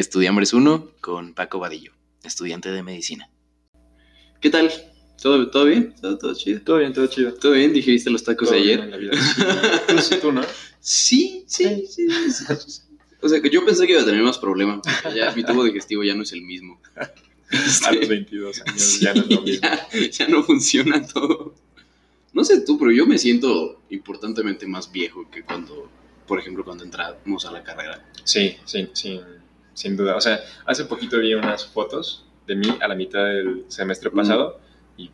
Estudiambres 1 con Paco Vadillo, estudiante de medicina. ¿Qué tal? ¿Todo, todo bien? ¿Todo, todo chido? Todo bien, todo chido. ¿Todo bien? ¿Digeriste los tacos Todo de bien ayer? en la vida. Tú, sí, tú, ¿no? Sí, sí, sí, sí. O sea, que yo pensé que iba a tener más problemas. Ya mi tubo digestivo ya no es el mismo. A Este, los 22 años sí, ya no es lo mismo. ya- ya no funciona todo. No sé tú, pero yo me siento importantemente más viejo que cuando, por ejemplo, cuando entramos a la carrera. Sí, sí, sin, sin duda. O sea, hace poquito vi unas fotos de mí a la mitad del semestre pasado y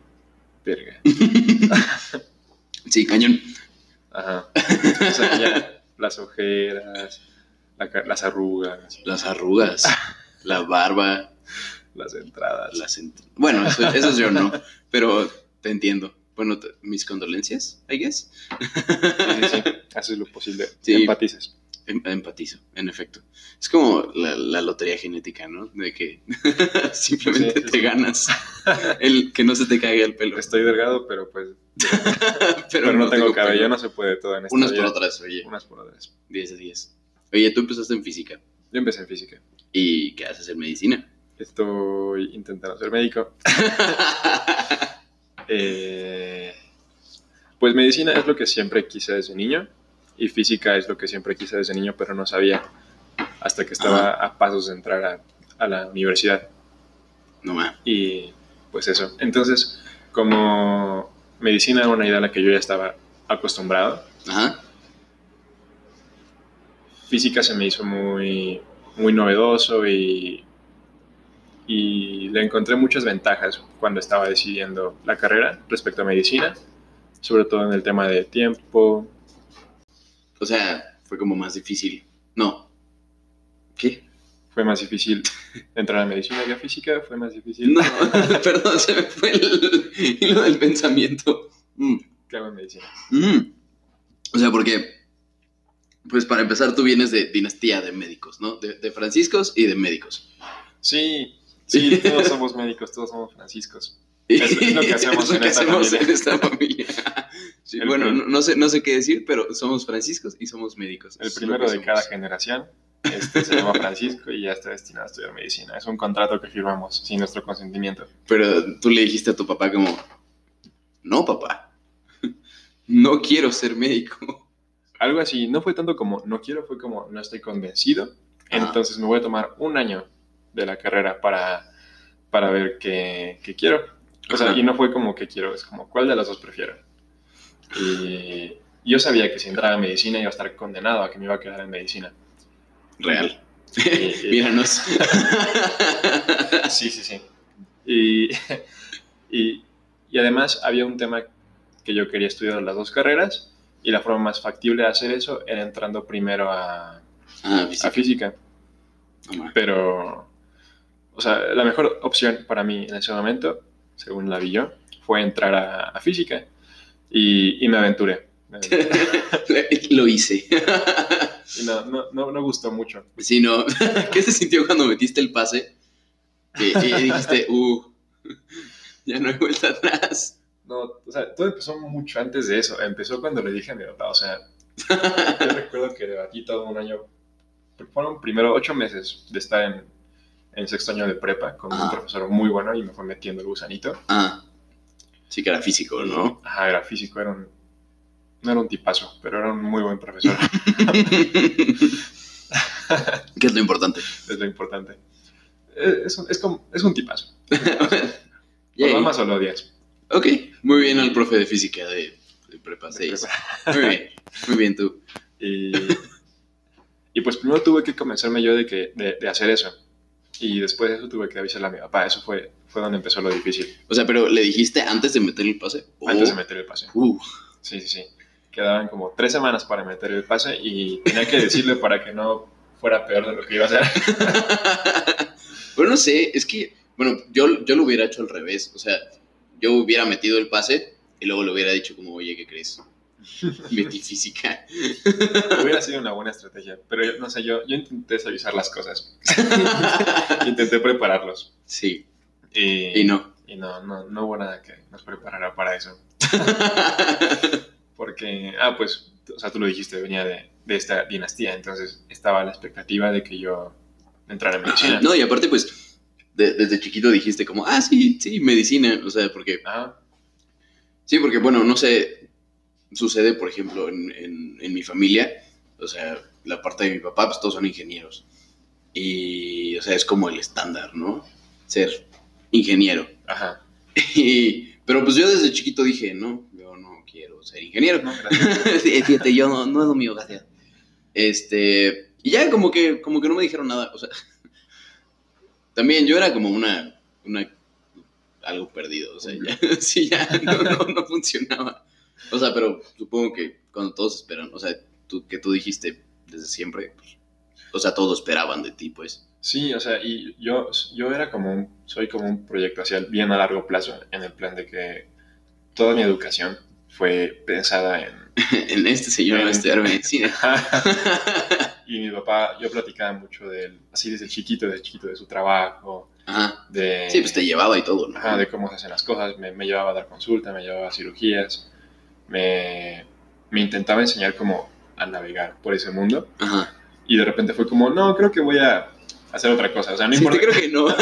verga. Sí, cañón. Ajá. O sea, ya las ojeras, la las arrugas, Las arrugas, la barba, las entradas. las... ent- Bueno, eso, eso yo no, pero te entiendo. Bueno, mis condolencias, I guess. Sí, sí, sí. Haces lo posible. Sí. Empatices. Em- Empatizo, en efecto. Es como la, la lotería genética, ¿no? De que simplemente Sí, sí, te sí. ganas el que no se te caiga el pelo. Estoy delgado, pero pues. pero, Pero, no, tengo, cabello, pelo. no se puede todo en esta Unas por otras, oye. Unas por otras. 10 de 10. Oye, tú empezaste en física. Yo empecé en física. ¿Y qué haces en medicina? Estoy intentando ser médico. Eh, pues medicina es lo que siempre quise desde niño y física es lo que siempre quise desde niño, pero no sabía hasta que estaba a pasos de entrar a, a la universidad. no más. Y pues eso. Entonces, como medicina era una idea a la que yo ya estaba acostumbrado, Ajá. física se me hizo muy, muy novedoso y, y le encontré muchas ventajas cuando estaba decidiendo la carrera respecto a medicina, sobre todo en el tema de tiempo. O sea, fue como más difícil. No. ¿Qué? Fue más difícil entrar a medicina que a física, fue más difícil No, perdón, se me fue el hilo del pensamiento. Mm. hago en medicina. Mm. O sea, porque, pues para empezar, tú vienes de dinastía de médicos, ¿no? De, de franciscos y de médicos. Sí, sí, todos somos médicos, todos somos franciscos. Es- es lo que hacemos Es lo en que esta hacemos familia. en esta familia. Sí, bueno, no, no sé, no sé qué decir, pero somos franciscos y somos médicos. El primero de somos. cada generación este, se llama Francisco y ya está destinado a estudiar medicina. Es un contrato que firmamos sin nuestro consentimiento. Pero tú le dijiste a tu papá como, no, papá, no quiero ser médico. algo así, no fue tanto como no quiero, fue como no estoy convencido, Ajá. entonces me voy a tomar un año de la carrera para, para ver qué, qué quiero. O sea, Ajá. y no fue como que quiero, es como cuál de las dos prefiero. Y yo sabía que si entraba a medicina iba a estar condenado a que me iba a quedar en medicina. Real. Y- y- Míranos. Sí, sí, sí. Y, y, y además había un tema que yo quería estudiar las dos carreras y la forma más factible de hacer eso era entrando primero a, Ah, a física. física. Pero, o sea, la mejor opción para mí en ese momento, según la vi yo, fue entrar a, a física y, y me aventuré. Lo hice. Y no, no, no, no gustó mucho. Sí, no. ¿Qué se sintió cuando metiste el pase? Y, y dijiste, uh, ya no hay vuelta atrás. No, o sea, todo empezó mucho antes de eso. Empezó cuando le dije a mi papá, o sea, yo recuerdo que debatí todo un año, fueron primero ocho meses de estar en, en sexto año de prepa con un profesor muy bueno y me fue metiendo el gusanito. Ah, sí que era físico, ¿no? Ajá, era físico, era un, no era un tipazo, pero era un muy buen profesor, ¿Qué es lo importante? es lo importante. Eh, Es un, es como, es un tipazo. Lo amas o lo odias. Ok, muy bien al profe de física de, de prepa De 6. prepa. Muy bien, muy bien tú. Y, y pues primero tuve que convencerme yo de, que, de, de hacer eso. Y después de eso tuve que avisarle a mi papá. Eso fue, fue donde empezó lo difícil. O sea, pero ¿le dijiste antes de meter el pase? Antes de Oh, meter el pase. uh, Sí, sí, sí. Quedaban como tres semanas para meter el pase y tenía que decirle para que no fuera peor de lo que iba a hacer. Pero no sé, es que, bueno, yo, yo lo hubiera hecho al revés. O sea, yo hubiera metido el pase y luego le hubiera dicho como, oye, ¿qué crees? Metí física. Hubiera sido una buena estrategia. Pero yo, no sé, yo, yo intenté suavizar las cosas. intenté prepararlos. Sí, Y, y no. y no, no, no hubo nada que nos preparara para eso. Porque, ah, pues, o sea, tú lo dijiste, venía de, de esta dinastía, entonces estaba la expectativa de que yo entrar en medicina. No, y aparte, pues, de- desde chiquito dijiste como, ah, sí, sí, medicina. O sea, porque, Ah, sí, porque, bueno, no sé, sucede, por ejemplo, en, en- en mi familia, o sea, la parte de mi papá, pues todos son ingenieros. Y, o sea, es como el estándar, ¿no? Ser ingeniero. ajá. Y- pero pues yo desde chiquito dije, no, yo no quiero ser ingeniero. No, Fíjate, yo no, no es lo mío, gracias. Este, y ya como que, como que no me dijeron nada, o sea, también yo era como una, una, algo perdido, o sea, ya, sí, ya no, no, no funcionaba. O sea, pero supongo que cuando todos esperan, o sea, tú, que tú dijiste desde siempre, pues, o sea, todos esperaban de ti, pues. Sí, o sea, y yo, yo era como un, soy como un proyecto hacia el bien a largo plazo, en el plan de que toda mi educación fue pensada en... en este señor va a estudiar medicina. y mi papá, yo platicaba mucho de él, así desde chiquito, desde chiquito, de su trabajo, Ajá. de... Sí, pues te llevaba y todo, ¿no? Ajá, de cómo se hacen las cosas, me, me llevaba a dar consulta, me llevaba a cirugías, me, me intentaba enseñar cómo a navegar por ese mundo Ajá. y de repente fue como, no, creo que voy a hacer otra cosa, o sea, no Sí, importa, creo que no.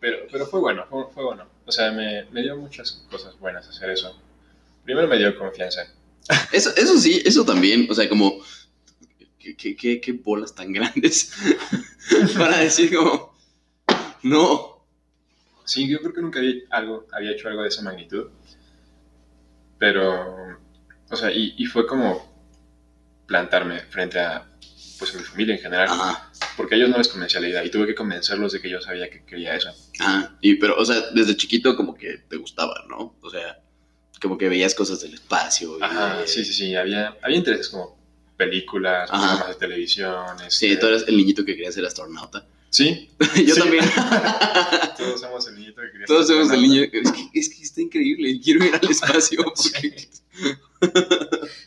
Pero, pero fue bueno, fue, fue bueno, o sea, me, me dio muchas cosas buenas hacer eso. Primero me dio confianza, Eso, eso sí, eso también, o sea, como, ¿qué, qué, qué- qué bolas tan grandes para decir como, no, Sí, yo creo que nunca había, algo, había hecho algo de esa magnitud. Pero, o sea, y, y fue como plantarme frente a, pues, a mi familia en general. ajá, Porque a ellos no les convencía la idea y tuve que convencerlos de que yo sabía que quería eso. ajá, y pero, o sea, desde chiquito como que te gustaba, ¿no? O sea, como que veías cosas del espacio. y Ajá, de- sí, sí, sí. Había, había intereses como películas, Ajá. programas de televisión. Sí, este- tú eres el niñito que quería ser astronauta. Sí, Yo Sí. también. todos somos el niñito que quería Todos somos el niño. Es que, es que está increíble. Quiero ir al espacio. porque-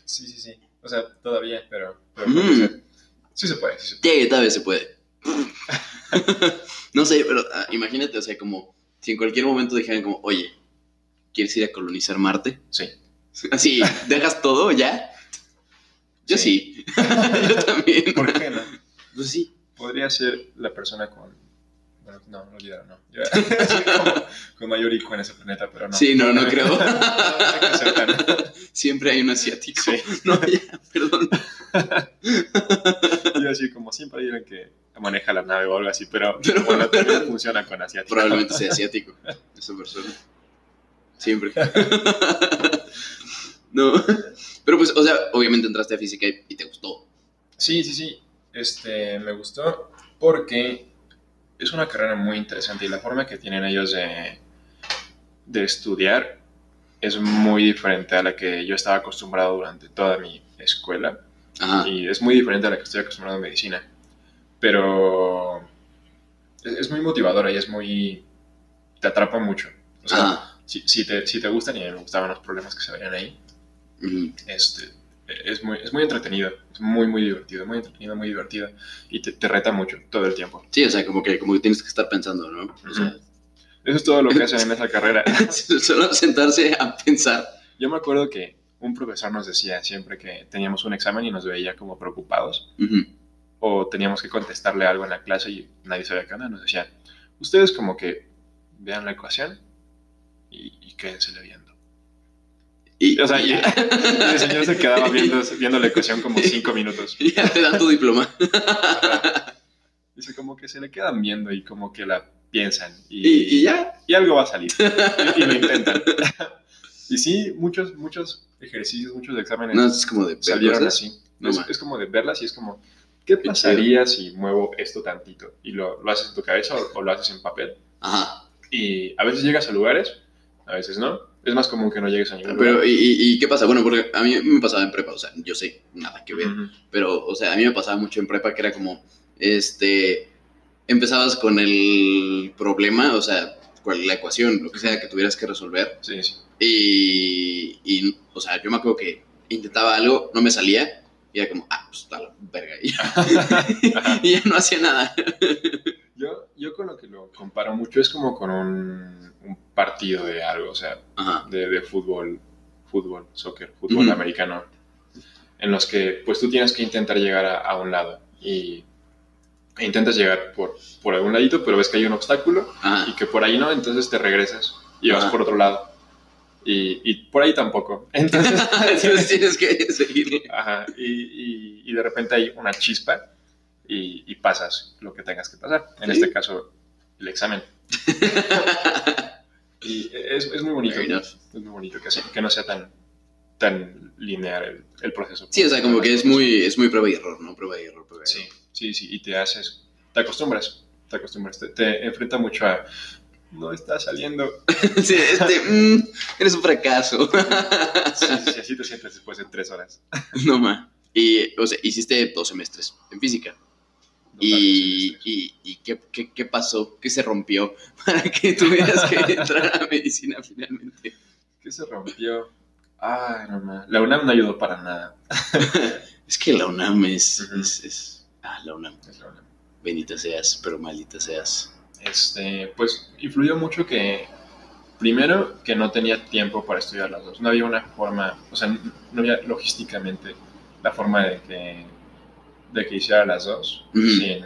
Sí, sí, sí. O sea, todavía, pero, pero Mm. sí se puede, sí se puede. Sí, vez se puede. no sé, pero ah, imagínate, o sea, como si en cualquier momento dijeran como, oye, ¿quieres ir a colonizar Marte? Sí. Así, ¿dejas todo ya? Yo sí. Yo también. ¿Por qué no? Pues sí. Podría ser la persona con. Bueno, no, no olvidaron, no. Yo- soy como con mayor IQ en ese planeta, pero no. Sí, no, no creo. No, no Siempre hay un asiático. Sí. No, ya, perdón. Yo así como siempre hay que maneja la nave o algo así, pero, Pero- bueno, también funciona con asiático. Probablemente sea asiático, esa persona. Siempre. No. Pero pues, o sea, obviamente entraste a física y, y te gustó. Sí, sí, sí. Este, me gustó porque es una carrera muy interesante y la forma que tienen ellos de, de estudiar es muy diferente a la que yo estaba acostumbrado durante toda mi escuela. Ajá. y es muy diferente a la que estoy acostumbrado en medicina. Pero es, es muy motivadora y es muy... te atrapa mucho. O sea, si, si te, si te gustan y me gustaban los problemas que se veían ahí, Ujú. este, es, muy, es muy entretenido, es muy, muy divertido, muy entretenido, muy divertido y te, te reta mucho todo el tiempo. Sí, o sea, como que, como que tienes que estar pensando, ¿no? O sea. Eso es todo lo que hacen en esa carrera. solo sentarse a pensar. Yo me acuerdo que un profesor nos decía siempre que teníamos un examen y nos veía como preocupados Ujú. o teníamos que contestarle algo en la clase y nadie sabía qué onda, nos decía, ustedes como que vean la ecuación y, y quédensele viendo. Y, O sea, y y, el señor se quedaba viendo, viendo la ecuación como cinco minutos. Y ya te dan tu diploma. Dice, como que se le quedan viendo y como que la piensan y, Y, y ya. y algo va a salir. Y, lo intentan. Y sí, muchos, muchos ejercicios, muchos exámenes No, es como de salieron cosas. así. No es, es como de verlas y es como, ¿qué Qué pasaría si muevo esto tantito? Y lo, lo haces en tu cabeza o, o lo haces en papel. Ajá. Y a veces llegas a lugares, a veces no. Es más común que no llegues a ningún Pero. ¿y, y, qué pasa? Bueno, porque a mí me pasaba en prepa, o sea, yo sé, nada que ver. Pero, o sea, a mí me pasaba mucho en prepa que era como, este, empezabas con el problema, o sea, cual- la ecuación, lo que sea que tuvieras que resolver. Sí, sí. Y, y, o sea, yo me acuerdo que intentaba algo, no me salía, y era como, ah, pues está la verga. Y, Ajá. y ya no hacía nada. Yo, yo con lo que lo comparo mucho es como con un, un partido de algo, o sea, de, de fútbol, fútbol, soccer, fútbol americano, en los que pues tú tienes que intentar llegar a, a un lado. y e intentas llegar por, por algún ladito, pero ves que hay un obstáculo Ajá. y que por ahí no, entonces te regresas y vas por otro lado. Y, y por ahí tampoco. Entonces, Entonces tienes que seguirle. ajá, y, y- y de repente hay una chispa y, y pasas lo que tengas que pasar. En Sí. este caso, el examen. Y es, es muy bonito. Es muy bonito que, sea- que no sea tan, tan lineal el, el proceso. Sí, o sea, como que es muy, es muy prueba y error, ¿no? Prueba y error, prueba y Sí, error. sí, sí, y te haces, te acostumbras, te acostumbras, te, te enfrenta mucho a, no está saliendo. Sí, este, mm, eres un fracaso. Sí, sí, sí, así te sientes después de tres horas. no más. Y, o sea, hiciste dos semestres en física. ¿Y, y, y qué, qué, qué pasó? ¿Qué se rompió para que tuvieras que entrar a medicina finalmente? ¿Qué se rompió? Ay, no. La UNAM no ayudó para nada. Es que la UNAM es, es, es- Ah, la UNAM. Es la UNAM. Bendita seas, pero maldita seas. Este, pues influyó mucho que, primero, que no tenía tiempo para estudiar las dos. No había una forma, o sea, no había logísticamente la forma de que, de que hiciera las dos sin,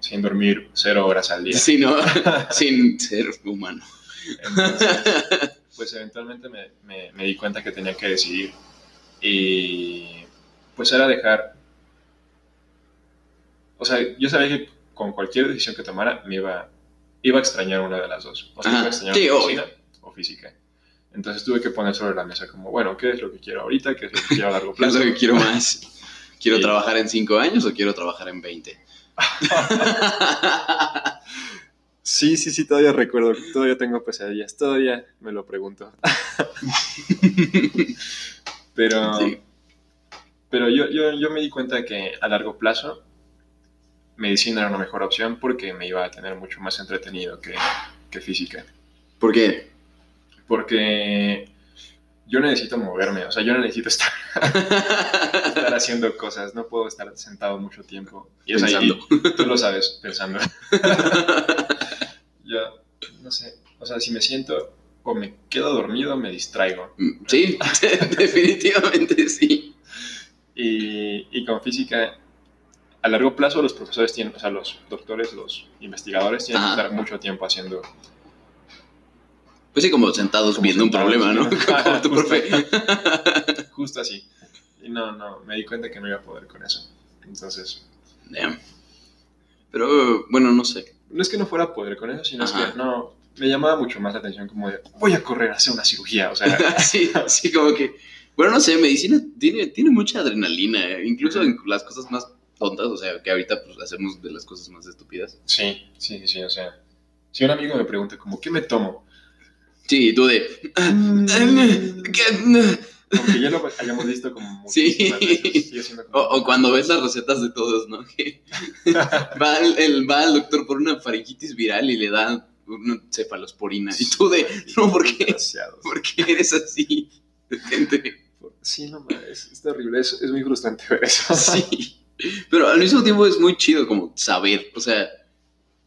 sin dormir cero horas al día. Sí, ¿no? Sin ser humano. Entonces, pues eventualmente me, me- me di cuenta que tenía que decidir. Y pues era dejar. O sea, yo sabía que con cualquier decisión que tomara me iba, iba a extrañar una de las dos. O sea, Ajá, iba a extrañar sí, o física. Entonces tuve que poner sobre la mesa como, bueno, ¿qué es lo que quiero ahorita? ¿Qué es lo que quiero a largo ¿Qué es plazo? lo que quiero más? ¿Quiero Sí. trabajar en cinco años o quiero trabajar en 20? Sí, sí, sí, todavía recuerdo, todavía tengo pesadillas, todavía me lo pregunto. Pero, Sí. pero yo, yo, yo me di cuenta que a largo plazo medicina era una mejor opción porque me iba a tener mucho más entretenido que, que física. ¿Por qué? Porque yo necesito moverme, o sea, yo necesito estar, estar haciendo cosas, no puedo estar sentado mucho tiempo. Y, y Pensando. tú lo sabes, pensando. Yo, no sé, o sea, si me siento o me quedo dormido, me distraigo. Mm, Sí, definitivamente sí. Y, y con física, a largo plazo los profesores tienen, o sea, los doctores, los investigadores tienen Ajá. que estar mucho tiempo haciendo... Pues sí, como sentados Como viendo sentados, un problema, ¿no? Como tu Justo. profe. Justo así. Y no, no, me di cuenta que no iba a poder con eso. Entonces, Damn. Pero bueno, no sé. no es que no fuera a poder con eso, sino es Ajá. que no, me llamaba mucho más la atención como de, voy a correr a hacer una cirugía, o sea, Sí, sí, como que. Bueno, no sé, medicina tiene, tiene mucha adrenalina, eh, incluso en las cosas más tontas, o sea, que ahorita pues hacemos de las cosas más estúpidas. sí, sí, sí, o sea, si un amigo me pregunta como, ¿qué me tomo? Sí, y tú de. ¿qué? Aunque ya lo hayamos visto como Sí. veces, O, o cuando ves las recetas de todos, ¿no? Que va, el, el- va al doctor por una faringitis viral y le da una cefalosporina. Y tú de, no, ¿por qué? ¿Por qué eres así? Detente. Sí, no, ma, es, terrible, es, es muy frustrante ver eso. Sí. Pero al mismo tiempo es muy chido como saber, o sea,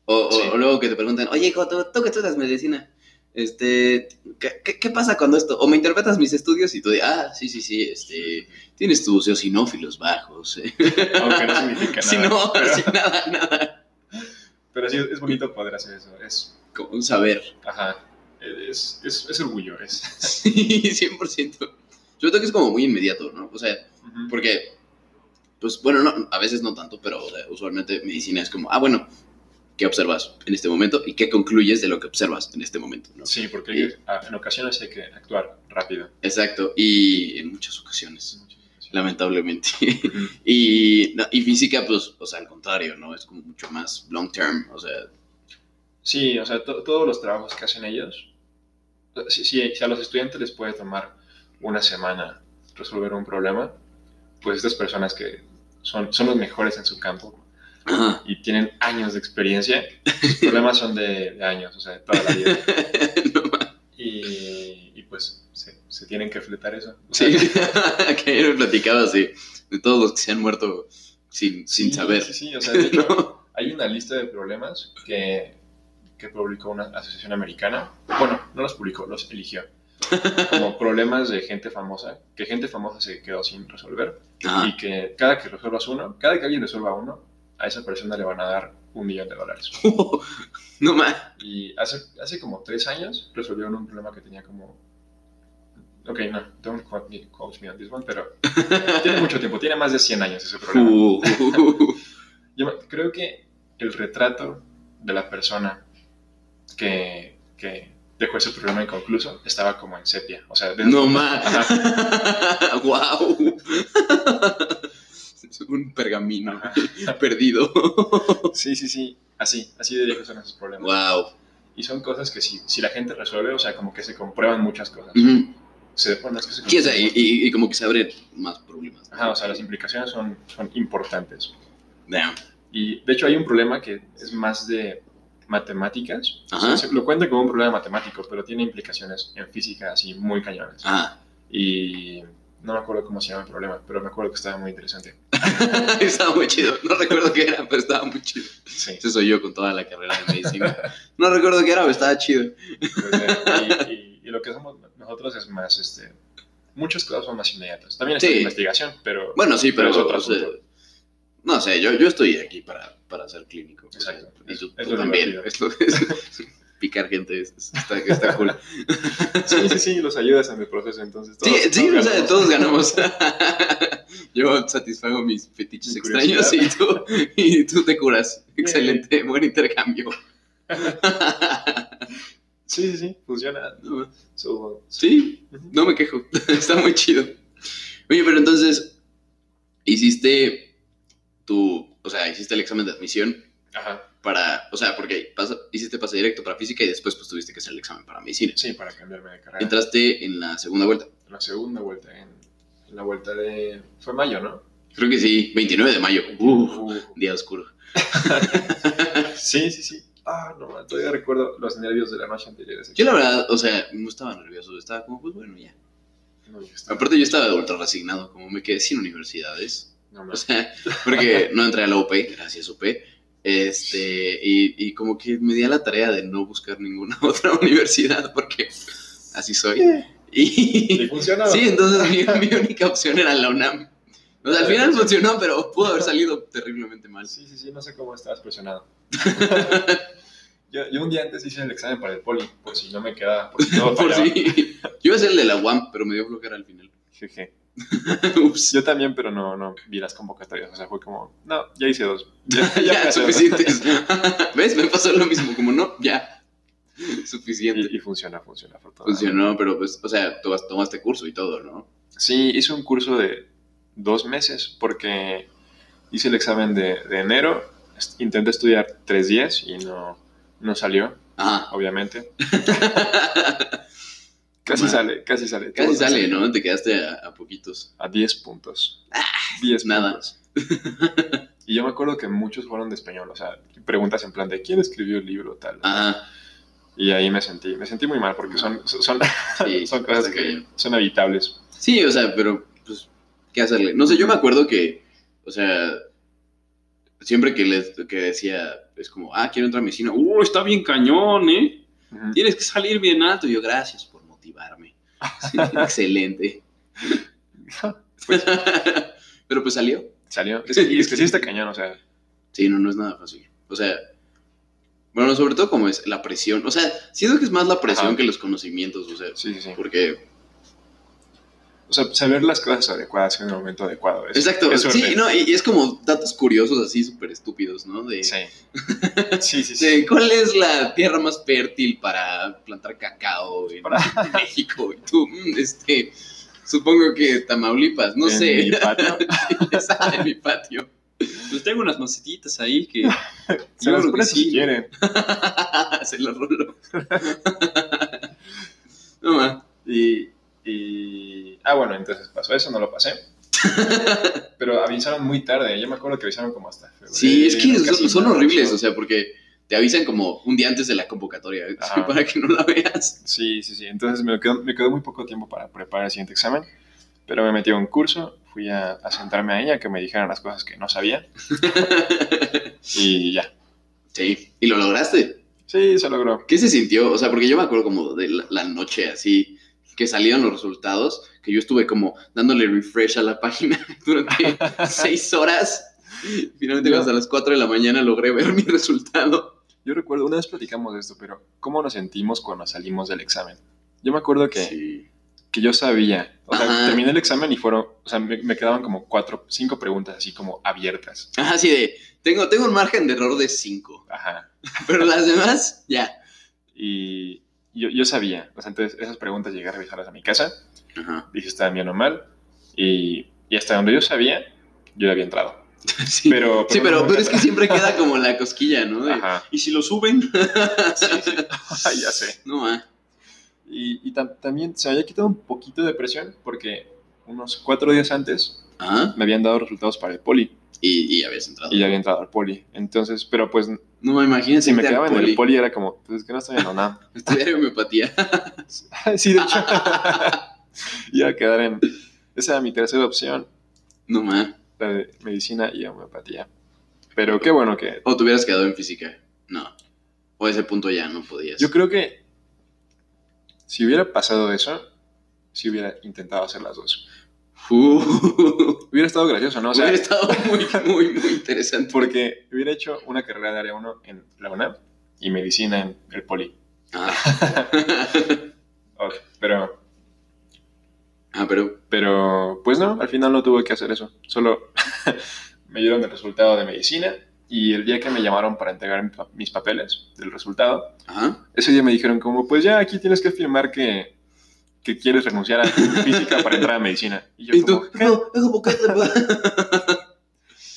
o, o- Sí. o luego que te preguntan, oye, hijo, tú, tú que estudias medicina, este, ¿qué, qué, qué pasa cuando esto? O me interpretas mis estudios y tú de, ah, sí, sí, sí, este, tienes tus eosinófilos bajos. eh". Aunque no significa nada. Sí, no, pero, sí, nada, nada. pero sí, es bonito poder hacer eso. Es, Como un saber. ajá, es, es, es orgullo, es. Sí, 100%. Sobre todo que es como muy inmediato, ¿no? O sea, porque, pues bueno, no, a veces no tanto, pero o sea, usualmente medicina es como, ah, bueno, ¿qué observas en este momento y qué concluyes de lo que observas en este momento, ¿no? Sí, porque hay- a- en ocasiones hay que actuar rápido. Exacto, y en muchas ocasiones, lamentablemente. Ujú. y, no, y física, pues, o sea, al contrario, ¿no? Es como mucho más long term, o sea, Sí, o sea, to- todos los trabajos que hacen ellos, si, si- si a los estudiantes les puede tomar una semana resolver un problema, pues estas personas que son, son los mejores en su campo ajá. y tienen años de experiencia, sus problemas son de, de años, o sea, de toda la vida. No. Y, y pues se, se tienen que fletar eso. O sea, sí, que ayer me platicabas de, de todos los que se han muerto sin, sin sí, saber. Sí, sí, o sea, de hecho, ¿no? hay una lista de problemas que, que publicó una asociación americana. Bueno, no los publicó, los eligió. como problemas de gente famosa, que gente famosa se quedó sin resolver Ajá. y que cada que resuelvas uno, cada que alguien resuelva uno, a esa persona le van a dar un millón de dólares. no más. Y hace, hace como tres años resolvieron un problema que tenía como... Ok, no, don't quote me, quote me on this one, pero tiene mucho tiempo, tiene más de 100 años ese problema. Uh, Yo creo que el retrato de la persona que, que dejó ese problema inconcluso estaba como en sepia. O sea, no más. Ajá. Un pergamino perdido. Sí, sí, sí. Así, así de viejos son esos problemas. wow. Y son cosas que si, si la gente resuelve, o sea, como que se comprueban muchas cosas. Se, es que se y, comprueban. y- y como que se abren más problemas. Ajá, o sea, las implicaciones son, son importantes. Damn. Y de hecho hay un problema que es más de matemáticas. O sea, Ajá. se lo cuenta como un problema matemático, pero tiene implicaciones en física así muy cañones. Ah. Y no me acuerdo cómo se llama el problema, pero me acuerdo que estaba muy interesante. estaba muy chido. No recuerdo qué era, pero estaba muy chido. Sí. Ese soy yo con toda la carrera de medicina. No recuerdo qué era, pero estaba chido. Pues, eh, y, y- y lo que somos nosotros es más, este, muchas cosas son más inmediatas. También está Sí. investigación, pero Bueno, sí, pero, Pero es otro o sea, asunto. no sé, yo, yo estoy aquí para, para ser clínico. o sea, Exacto. y Es- tú, es también. Es lo- es- picar gente es- es- está, está cool. sí, sí, sí, los ayudas en el proceso, entonces. Sí, todos- sí, o sea, todos ganamos. Yo satisfago mis fetiches Mi extraños y tú, y tú te curas. Excelente, buen intercambio. Sí, sí, sí, funciona. So, Sí, no me quejo. Está muy chido. Oye, pero entonces, hiciste tu, o sea, hiciste el examen de admisión Ajá, para, o sea, porque pasa- hiciste pase directo para física y después pues tuviste que hacer el examen para medicina. sí, para cambiarme de carrera. Entraste en la segunda vuelta. En la segunda vuelta, en, en la vuelta de... Fue mayo, ¿no? Creo que sí, 29 de mayo. Uf, Uh, día oscuro. sí, sí, sí. Ah, no, todavía recuerdo los nervios de la noche anterior. Yo la verdad, o sea, no estaba nervioso, estaba como, pues bueno, ya. No, yo estaba- Aparte yo estaba ultra resignado, como me quedé sin universidades. no, O sea, porque no entré a la UP, gracias UP. Este, y, y como que me di a la tarea de no buscar ninguna otra universidad, porque así soy. Y funcionaba. sí, entonces mi, mi única opción era la UNAM. O sea, al final funcionó, pero pudo haber salido terriblemente mal. Sí, sí, sí, no sé cómo estabas presionado. yo, yo un día antes hice el examen para el poli, por si no me quedaba, por si todo Por si. Yo iba a ser el de la UAM, pero me dio flojera al final. Jeje. Ups. Yo también, pero no, no vi las convocatorias. O sea, fue como, no, ya hice dos. Ya, Ya, suficientes. ¿Ves? Me pasó lo mismo, como no, ya. Suficiente. Y, y funciona, funciona. Funcionó, pero pues, o sea, tú tomaste curso y todo, ¿no? Sí, hice un curso de dos meses porque hice el examen de, de enero. Intenté estudiar tres días y no, no salió, Ajá. obviamente. Casi sale, casi sale. Casi sale. ¿no? Te quedaste a, a poquitos. A 10 puntos. 10 nada. puntos. Y yo me acuerdo que muchos fueron de español, o sea, preguntas en plan de quién escribió el libro tal. Ajá. Y ahí me sentí, me sentí muy mal porque son, son, son, Sí, son cosas que son evitables. Sí, o sea, pero, pues, ¿qué hacerle? No sé, yo me acuerdo que, o sea, siempre que les que decía, es como, ah, quiero entrar a medicina, uh, está bien cañón, ¿eh? Tienes que salir bien alto. Y yo, gracias motivarme. Sí, excelente. Pues, pero pues salió. salió. Es que, es que sí está cañón, o sea, Sí, no, no es nada fácil. O sea, bueno, sobre todo como es la presión. O sea, siento que es más la presión Ajá. que los conocimientos, o sea, sí, sí, sí. porque... O sea, saber las cosas adecuadas en el momento adecuado. Es, Exacto, es sí, no, y, es como datos curiosos así súper estúpidos, ¿no? De, Sí. Sí, sí, sí. de cuál es la tierra más fértil para plantar cacao en Para- México. Y tú, mm, este, supongo que Tamaulipas, no En sé. mi patio. Está en mi patio. Pues tengo unas macetitas ahí que Se las que si quieren. Se lo rolo. no más. Y, y... Ah, bueno, entonces pasó eso, no lo pasé. Pero avisaron muy tarde. Yo me acuerdo que avisaron como hasta febrero. Sí, es que son, son horribles, o sea, porque te avisan como un día antes de la convocatoria Ajá. para que no la veas. Sí, sí, sí. Entonces me quedó, me quedó muy poco tiempo para preparar el siguiente examen. Pero me metí a un curso, fui a, a sentarme a ella, que me dijeran las cosas que no sabía. Y ya. Sí, y lo lograste. Sí, se logró. ¿Qué se sintió? O sea, porque yo me acuerdo como de la, la noche así, que salieron los resultados, que yo estuve como dándole refresh a la página durante seis horas. Finalmente, Yo- hasta las 4 de la mañana logré ver mi resultado. Yo recuerdo, una vez platicamos de esto, pero ¿cómo nos sentimos cuando salimos del examen? Yo me acuerdo que, Sí. que yo sabía, o sea, terminé el examen y fueron, o sea, me, me quedaban como cuatro, cinco preguntas así como abiertas. Ajá, así de, tengo, tengo un margen de error de 5, Ajá. pero las demás, ya. Y yo, yo sabía, o sea, entonces esas preguntas llegué a revisarlas a mi casa, Ajá. dije si estaban bien o mal, y, y hasta donde yo sabía, yo ya había entrado. Sí, Pero, sí, pero, no- pero es que siempre queda como la cosquilla, ¿no? De, Ajá. ¿Y si lo suben? Sí, sí. Ya sé. No, ah. Y, y tam- también se me había quitado un poquito de presión porque unos cuatro días antes Ajá. me habían dado resultados para el poli Y, y habías entrado. y ya había entrado al poli. Entonces, pero pues No me imagino si me quedaba en el poli era como, pues es que no estoy en UNAM. Estudiar homeopatía. sí, de hecho. Iba a quedar en... Esa era mi tercera opción, No, man. la de medicina y homeopatía. Pero qué bueno que... O te hubieras quedado en física. No. O a ese punto ya no podías. Yo creo que si hubiera pasado eso, si hubiera intentado hacer las dos. Uh, Hubiera estado gracioso, ¿no? O sea, hubiera estado muy, muy, muy interesante. porque hubiera hecho una carrera de área 1 en la UNAM y medicina en el poli. Ah. Ok, pero, ah, pero. pero, pues no, al final no tuve que hacer eso. Solo me dieron el resultado de medicina y el día que me llamaron para entregar mis papeles del resultado, Ajá. ese día me dijeron como, pues ya aquí tienes que firmar que, que quieres renunciar a tu física para entrar a medicina. Y yo Y como, tú, no, es abogado.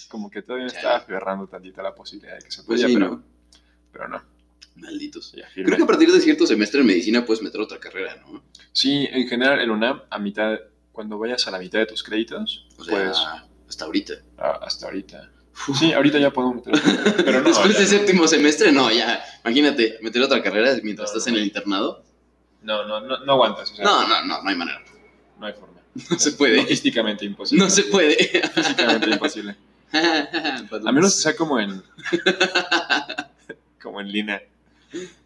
como que todavía me estaba aferrando tantito a la posibilidad de que se Pues podía, sí, pero, ¿no? pero no. Malditos. ya. Creo que a partir de cierto semestre en medicina puedes meter otra carrera, ¿no? Sí, en general el UNAM, a mitad, cuando vayas a la mitad de tus créditos, O sea, puedes, hasta ahorita. ah, hasta ahorita. Sí, ahorita ya puedo meter otra, pero no. Después ya de no. séptimo semestre, no, ya. Imagínate, meter otra carrera mientras No, estás no. en el internado. No, no, no, no aguantas. O sea, No, no, no, no hay manera. no hay forma. No se puede. Logísticamente imposible. No se puede. Físicamente imposible. A menos que sea como en. como en línea.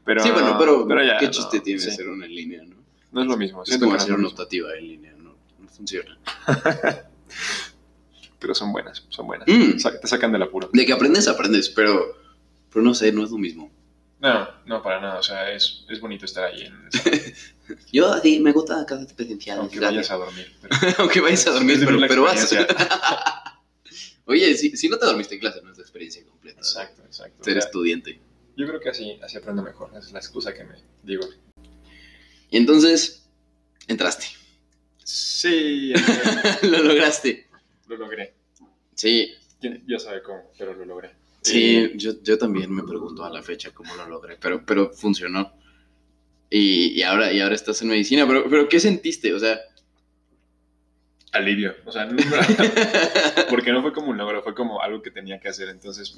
Pero, sí, bueno, pero, ya, ¿qué no, chiste tiene sí. hacer una en línea, no? No es lo mismo. Es como hacer una optativa en línea, no, no funciona. Pero son buenas, son buenas. Mm. Te sacan del apuro. De que aprendes, aprendes, pero, pero no sé, no es lo mismo. No, no, para nada. O sea, es, es bonito estar ahí, en Yo sí, me gusta cada presencial. aunque vayas a dormir. pero- Aunque vayas a dormir, pero, pero vas. Oye, si, si no te dormiste en clase, no es la experiencia completa. Exacto, exacto. O Ser sea, estudiante. yo creo que así, así aprendo mejor. Esa es la excusa que me digo. Y entonces, entraste. Sí, lo lograste. lo logré. Sí, ¿Quién- Ya sabe cómo, pero lo logré. Sí, yo, yo también me pregunto a la fecha cómo lo logré, pero, pero funcionó. Y, y ahora, y ahora estás en medicina, pero, pero ¿qué sentiste? O sea, Alivio. O sea, porque no fue como un logro, fue como algo que tenía que hacer. Entonces,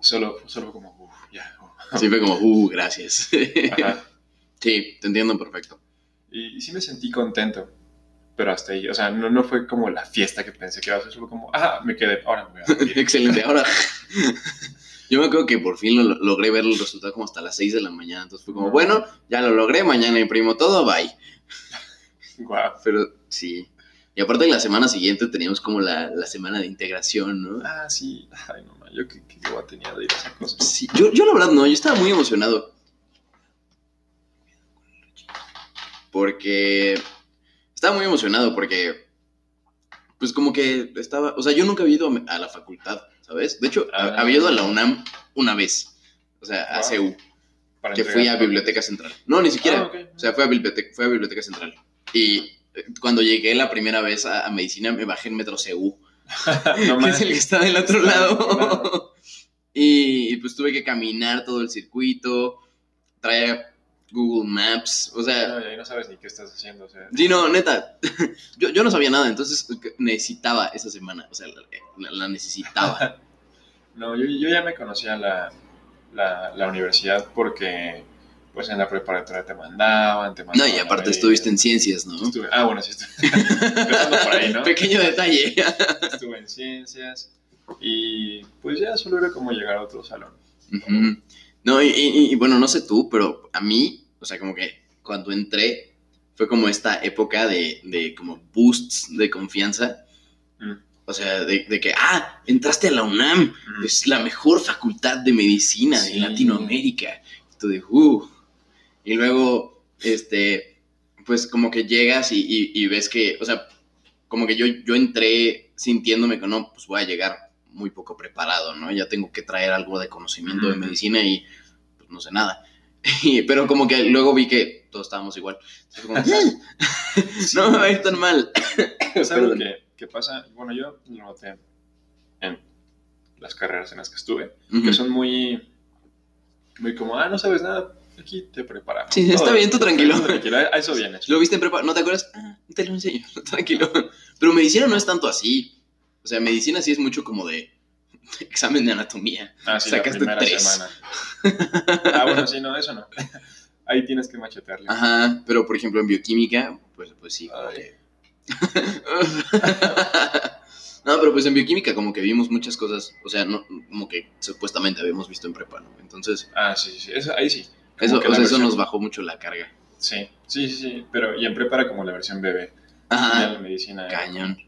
solo, solo como, uff, ya. uf. sí fue como, uh, gracias. Ajá. sí, te entiendo perfecto. Y, y sí me sentí contento, pero hasta ahí. O sea, no, no fue como la fiesta que pensé que iba a ser, solo como, ah, me quedé, ahora me voy a dormir. Excelente, ahora... Yo me acuerdo que por fin lo, logré ver el resultado como hasta las 6 de la mañana, entonces fue como, bueno, ya lo logré, mañana imprimo todo, bye. Guau. Pero sí. Y aparte la semana siguiente teníamos como la, la semana de integración, ¿no? Ah, sí. Ay, no, yo qué, qué tenía de ir a esa cosa. Sí, yo, yo la verdad no, yo estaba muy emocionado. Porque... Estaba muy emocionado porque... Pues como que estaba... O sea, yo nunca había ido a, la facultad, ¿sabes? De hecho, Ah. había ido a la UNAM una vez. O sea, a. CEU, Para que fui a. Biblioteca Central. No, ni siquiera. Ah. O sea, fue a Biblioteca, fue a Biblioteca Central. Y eh, cuando llegué la primera vez a, a medicina, me bajé en Metro CEU. no que es el que está del otro lado. otro lado. y, y, pues tuve que caminar todo el circuito, traía Google Maps, o sea, No, y ahí no sabes ni qué estás haciendo. O sea, sí, no, neta, yo, yo no sabía nada, entonces necesitaba esa semana, o sea, la, la- la necesitaba. No, yo, yo ya me conocía la, la, la universidad porque pues en la preparatoria te mandaban, te No, mandaban. y a aparte estuviste en ciencias, ¿no? Estuve- ah, bueno, sí, estuve. Por ahí, ¿no? Pequeño detalle. Estuve en ciencias y pues ya solo era como llegar a otro salón. Ujú. No, y, y- y, bueno, no sé tú, pero a mí, o sea, como que cuando entré fue como esta época de, de como boosts de confianza. Mm. O sea, de, de que, ah, entraste a la UNAM, Mm. es la mejor facultad de medicina Sí. de Latinoamérica. Y tú de, uh. Y luego, este, pues como que llegas y, y- y ves que, o sea, como que yo, yo entré sintiéndome que no, pues voy a llegar muy poco preparado, ¿no? Ya tengo que traer algo de conocimiento de medicina y pues no sé nada. Y- pero como que luego vi que todos estábamos igual. Entonces, no me va a ir tan mal. Es algo Perdón. que, que pasa, bueno, yo lo noté en las carreras en las que estuve, Ujú. que son muy, muy como, ah, no sabes nada, aquí te preparamos. Sí, está bien, tú tranquilo. tranquilo, a eso vienes. ¿Lo viste en prepa? ¿No te acuerdas? Ah, te lo enseño, tranquilo. Pero medicina no es tanto así. O sea, medicina sí es mucho como de examen de anatomía. Ah, sí, sacaste la primera tres. semana. Ah, bueno, sí, no, eso no. Ahí tienes que machetearle. Ajá, pero por ejemplo en bioquímica, pues, pues sí. como Ay. que- no, pero pues en bioquímica como que vimos muchas cosas, o sea, no, como que supuestamente habíamos visto en prepa, ¿no? Entonces, Ah, sí, sí, eso, ahí sí. Eso, o eso nos bajó mucho la carga. Sí, sí, sí, sí, pero y en prepara como la versión bebé. Ajá, la medicina. era cañón.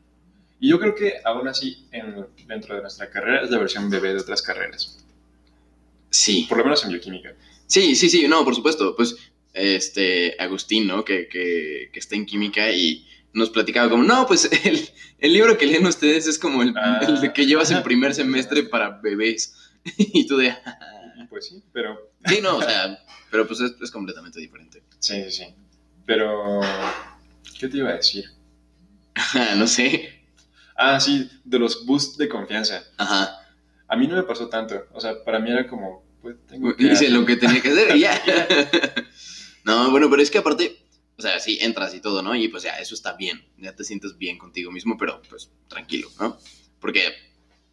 Y yo creo que aún así, en, dentro de nuestra carrera, es la versión bebé de otras carreras. Sí. Por lo menos en bioquímica. Sí, sí, sí, no, por supuesto. Pues, este, Agustín, ¿no? Que, que, que está en química y nos platicaba como, no, pues el, el libro que leen ustedes es como el, Ah. el de que llevas en primer semestre para bebés. y tú de, Y pues sí, pero sí, no, o sea, pero pues es, es completamente diferente. sí, sí, sí. Pero, ¿qué te iba a decir? no sé. Ah, sí, de los boosts de confianza. Ajá. A mí no me pasó tanto. O sea, para mí era como, pues tengo que... Hice lo que tenía que hacer y ya. no, bueno, pero es que aparte, o sea, sí, entras y todo, ¿no? Y pues ya, eso está bien. Ya te sientes bien contigo mismo, pero pues tranquilo, ¿no? Porque,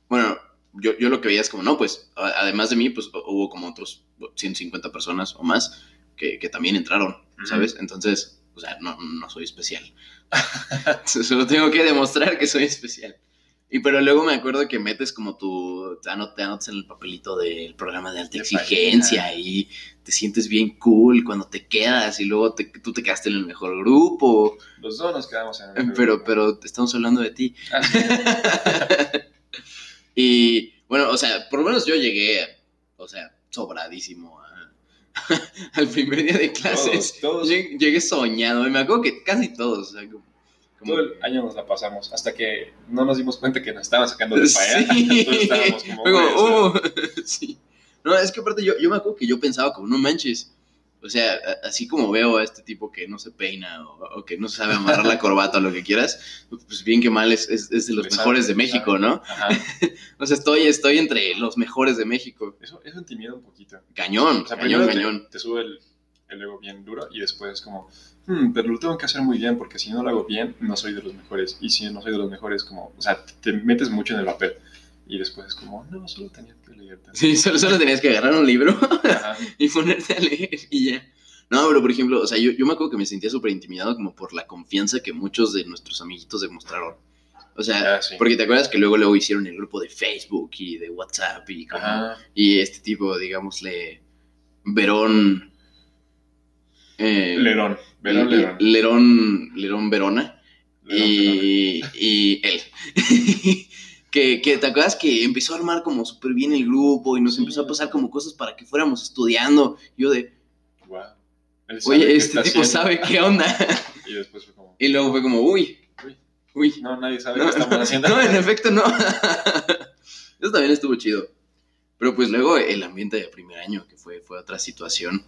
bueno, yo, yo lo que veía es como, no, pues, además de mí, pues hu- hubo como otros 150 personas o más que, que también entraron, ¿sabes? Entonces, o sea, no, no soy especial. Solo tengo que demostrar que soy especial. Y pero luego me acuerdo que metes como tu, te anot- te anotas en el papelito del programa de alta De exigencia y te sientes bien cool cuando te quedas y luego te- tú te quedaste en el mejor grupo. Los dos nos quedamos en el Pero, grupo. pero estamos hablando de ti. Ah, sí. Y bueno, o sea, por lo menos yo llegué, o sea, sobradísimo a- al primer día de clases. Todos, todos, Llegué, llegué soñado, me acuerdo que casi todos, o sea, como- como todo el que- año nos la pasamos hasta que no nos dimos cuenta que nos estaban sacando de para allá. Sí. Entonces estábamos como, Fue como, "Güey, o sea, "Uh", sí. No, es que aparte yo, yo me acuerdo que yo pensaba como, no manches. O sea, así como veo a este tipo que no se peina o, o que no sabe amarrar la corbata o lo que quieras, pues bien que mal es, es, es de los mejores de México. ¿no? Ajá. O sea, estoy, estoy entre los mejores de México. Eso, eso intimida un poquito. Cañón, O sea, cañón, te- cañón. Te, sube el, el ego bien duro y después es como, "Hmm, pero lo tengo que hacer muy bien porque si no lo hago bien, no soy de los mejores. Y si no soy de los mejores, como, o sea, te metes mucho en el papel. Y después es como, no, solo tenía que leerte. Sí, solo, solo tenías que agarrar un libro y ponerte a leer y ya. No, pero por ejemplo, o sea, yo, yo me acuerdo que me sentía súper intimidado como por la confianza que muchos de nuestros amiguitos demostraron. O sea, Ah, sí. porque te acuerdas que luego luego hicieron el grupo de Facebook y de WhatsApp y como- y este tipo, digámosle, Verón. eh, Lerón. Verón, Lerón. Lerón, Lerón Verona. Lerón, y, y él. que, que te acuerdas que empezó a armar como súper bien el grupo y nos Sí. empezó a pasar como cosas para que fuéramos estudiando. Yo de, sabe oye, este tipo haciendo. sabe qué onda. Y después fue como, y luego fue como, uy, Uy. uy. no, nadie sabe No, qué estamos haciendo. no, en efecto no. Eso también estuvo chido. Pero pues luego el ambiente de primer año, que fue, fue otra situación.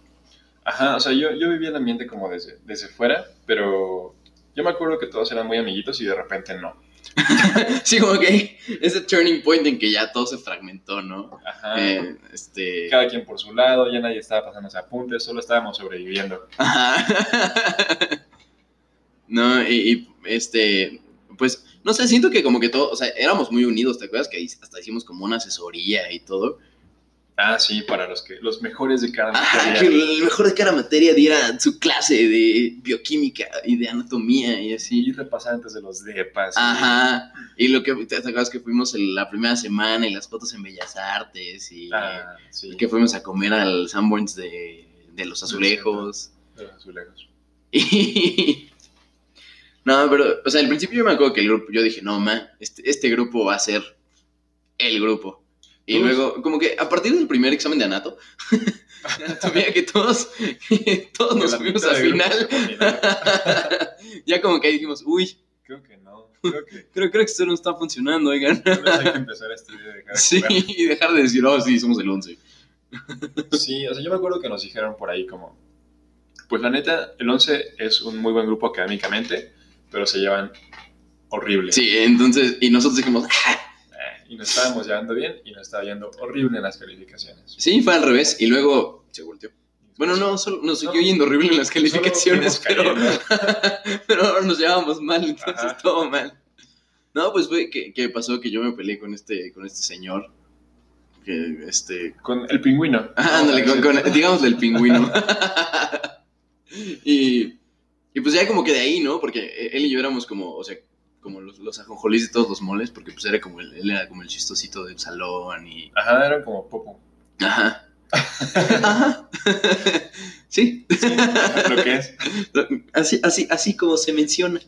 Ajá, o sea, yo, yo vivía el ambiente como desde, desde fuera, pero yo me acuerdo que todos eran muy amiguitos y de repente no. Sí, como que ese turning point en que ya todo se fragmentó, ¿no? Ajá. Eh, este... Cada quien por su lado, ya nadie estaba pasándose apuntes, solo estábamos sobreviviendo. Ajá. No, y, y, este, pues, no sé, siento que como que todo, o sea, éramos muy unidos, ¿te acuerdas? Que hasta hicimos como una asesoría y todo. Ah, sí, para los que los mejores de cada Ajá, materia. que el mejor de cada materia diera su clase de bioquímica y de anatomía y así. Y repasar antes de los depas. Ajá, y lo que, ¿te acuerdas que fuimos la primera semana y las fotos en Bellas Artes y Ah, sí. que fuimos a comer al Sanborns de, de los azulejos? De los azulejos. Y... No, pero, o sea, al principio yo me acuerdo que el grupo, yo dije, no, ma, este, este grupo va a ser el grupo. Y luego, como que a partir del primer examen de anato, anatomía que todos, todos nos fuimos al final. ya como que ahí dijimos, uy, Creo que no. Creo que creo, creo que esto no está funcionando, oigan. tal vez hay que empezar a estudiar y dejar de Sí, y dejar de decir, oh, sí, somos el 11. Sí, o sea, yo me acuerdo que nos dijeron por ahí como, pues la neta, el 11 es un muy buen grupo académicamente, pero se llevan horrible. Sí, entonces, y nosotros dijimos, "Ah". Y nos estábamos llevando bien y nos estaba yendo horrible en las calificaciones. sí, fue al revés, y luego se volteó. Bueno, no, solo nos siguió No. yendo horrible en las calificaciones, pero, pero ahora nos llevábamos mal, entonces Ajá. todo mal. No, pues fue que, que pasó que yo me peleé con este, con este señor. Que este. Con el pingüino. Ah, ándale, con, con- digamos del pingüino. y, y pues ya como que de ahí, ¿no? Porque él y yo éramos como, o sea, como los, los ajonjolís de todos los moles, porque pues era como el, él era como el chistosito del salón y. Ajá, eran como popo. Ajá. Ajá. sí. Lo que es. Así, así, así como se menciona.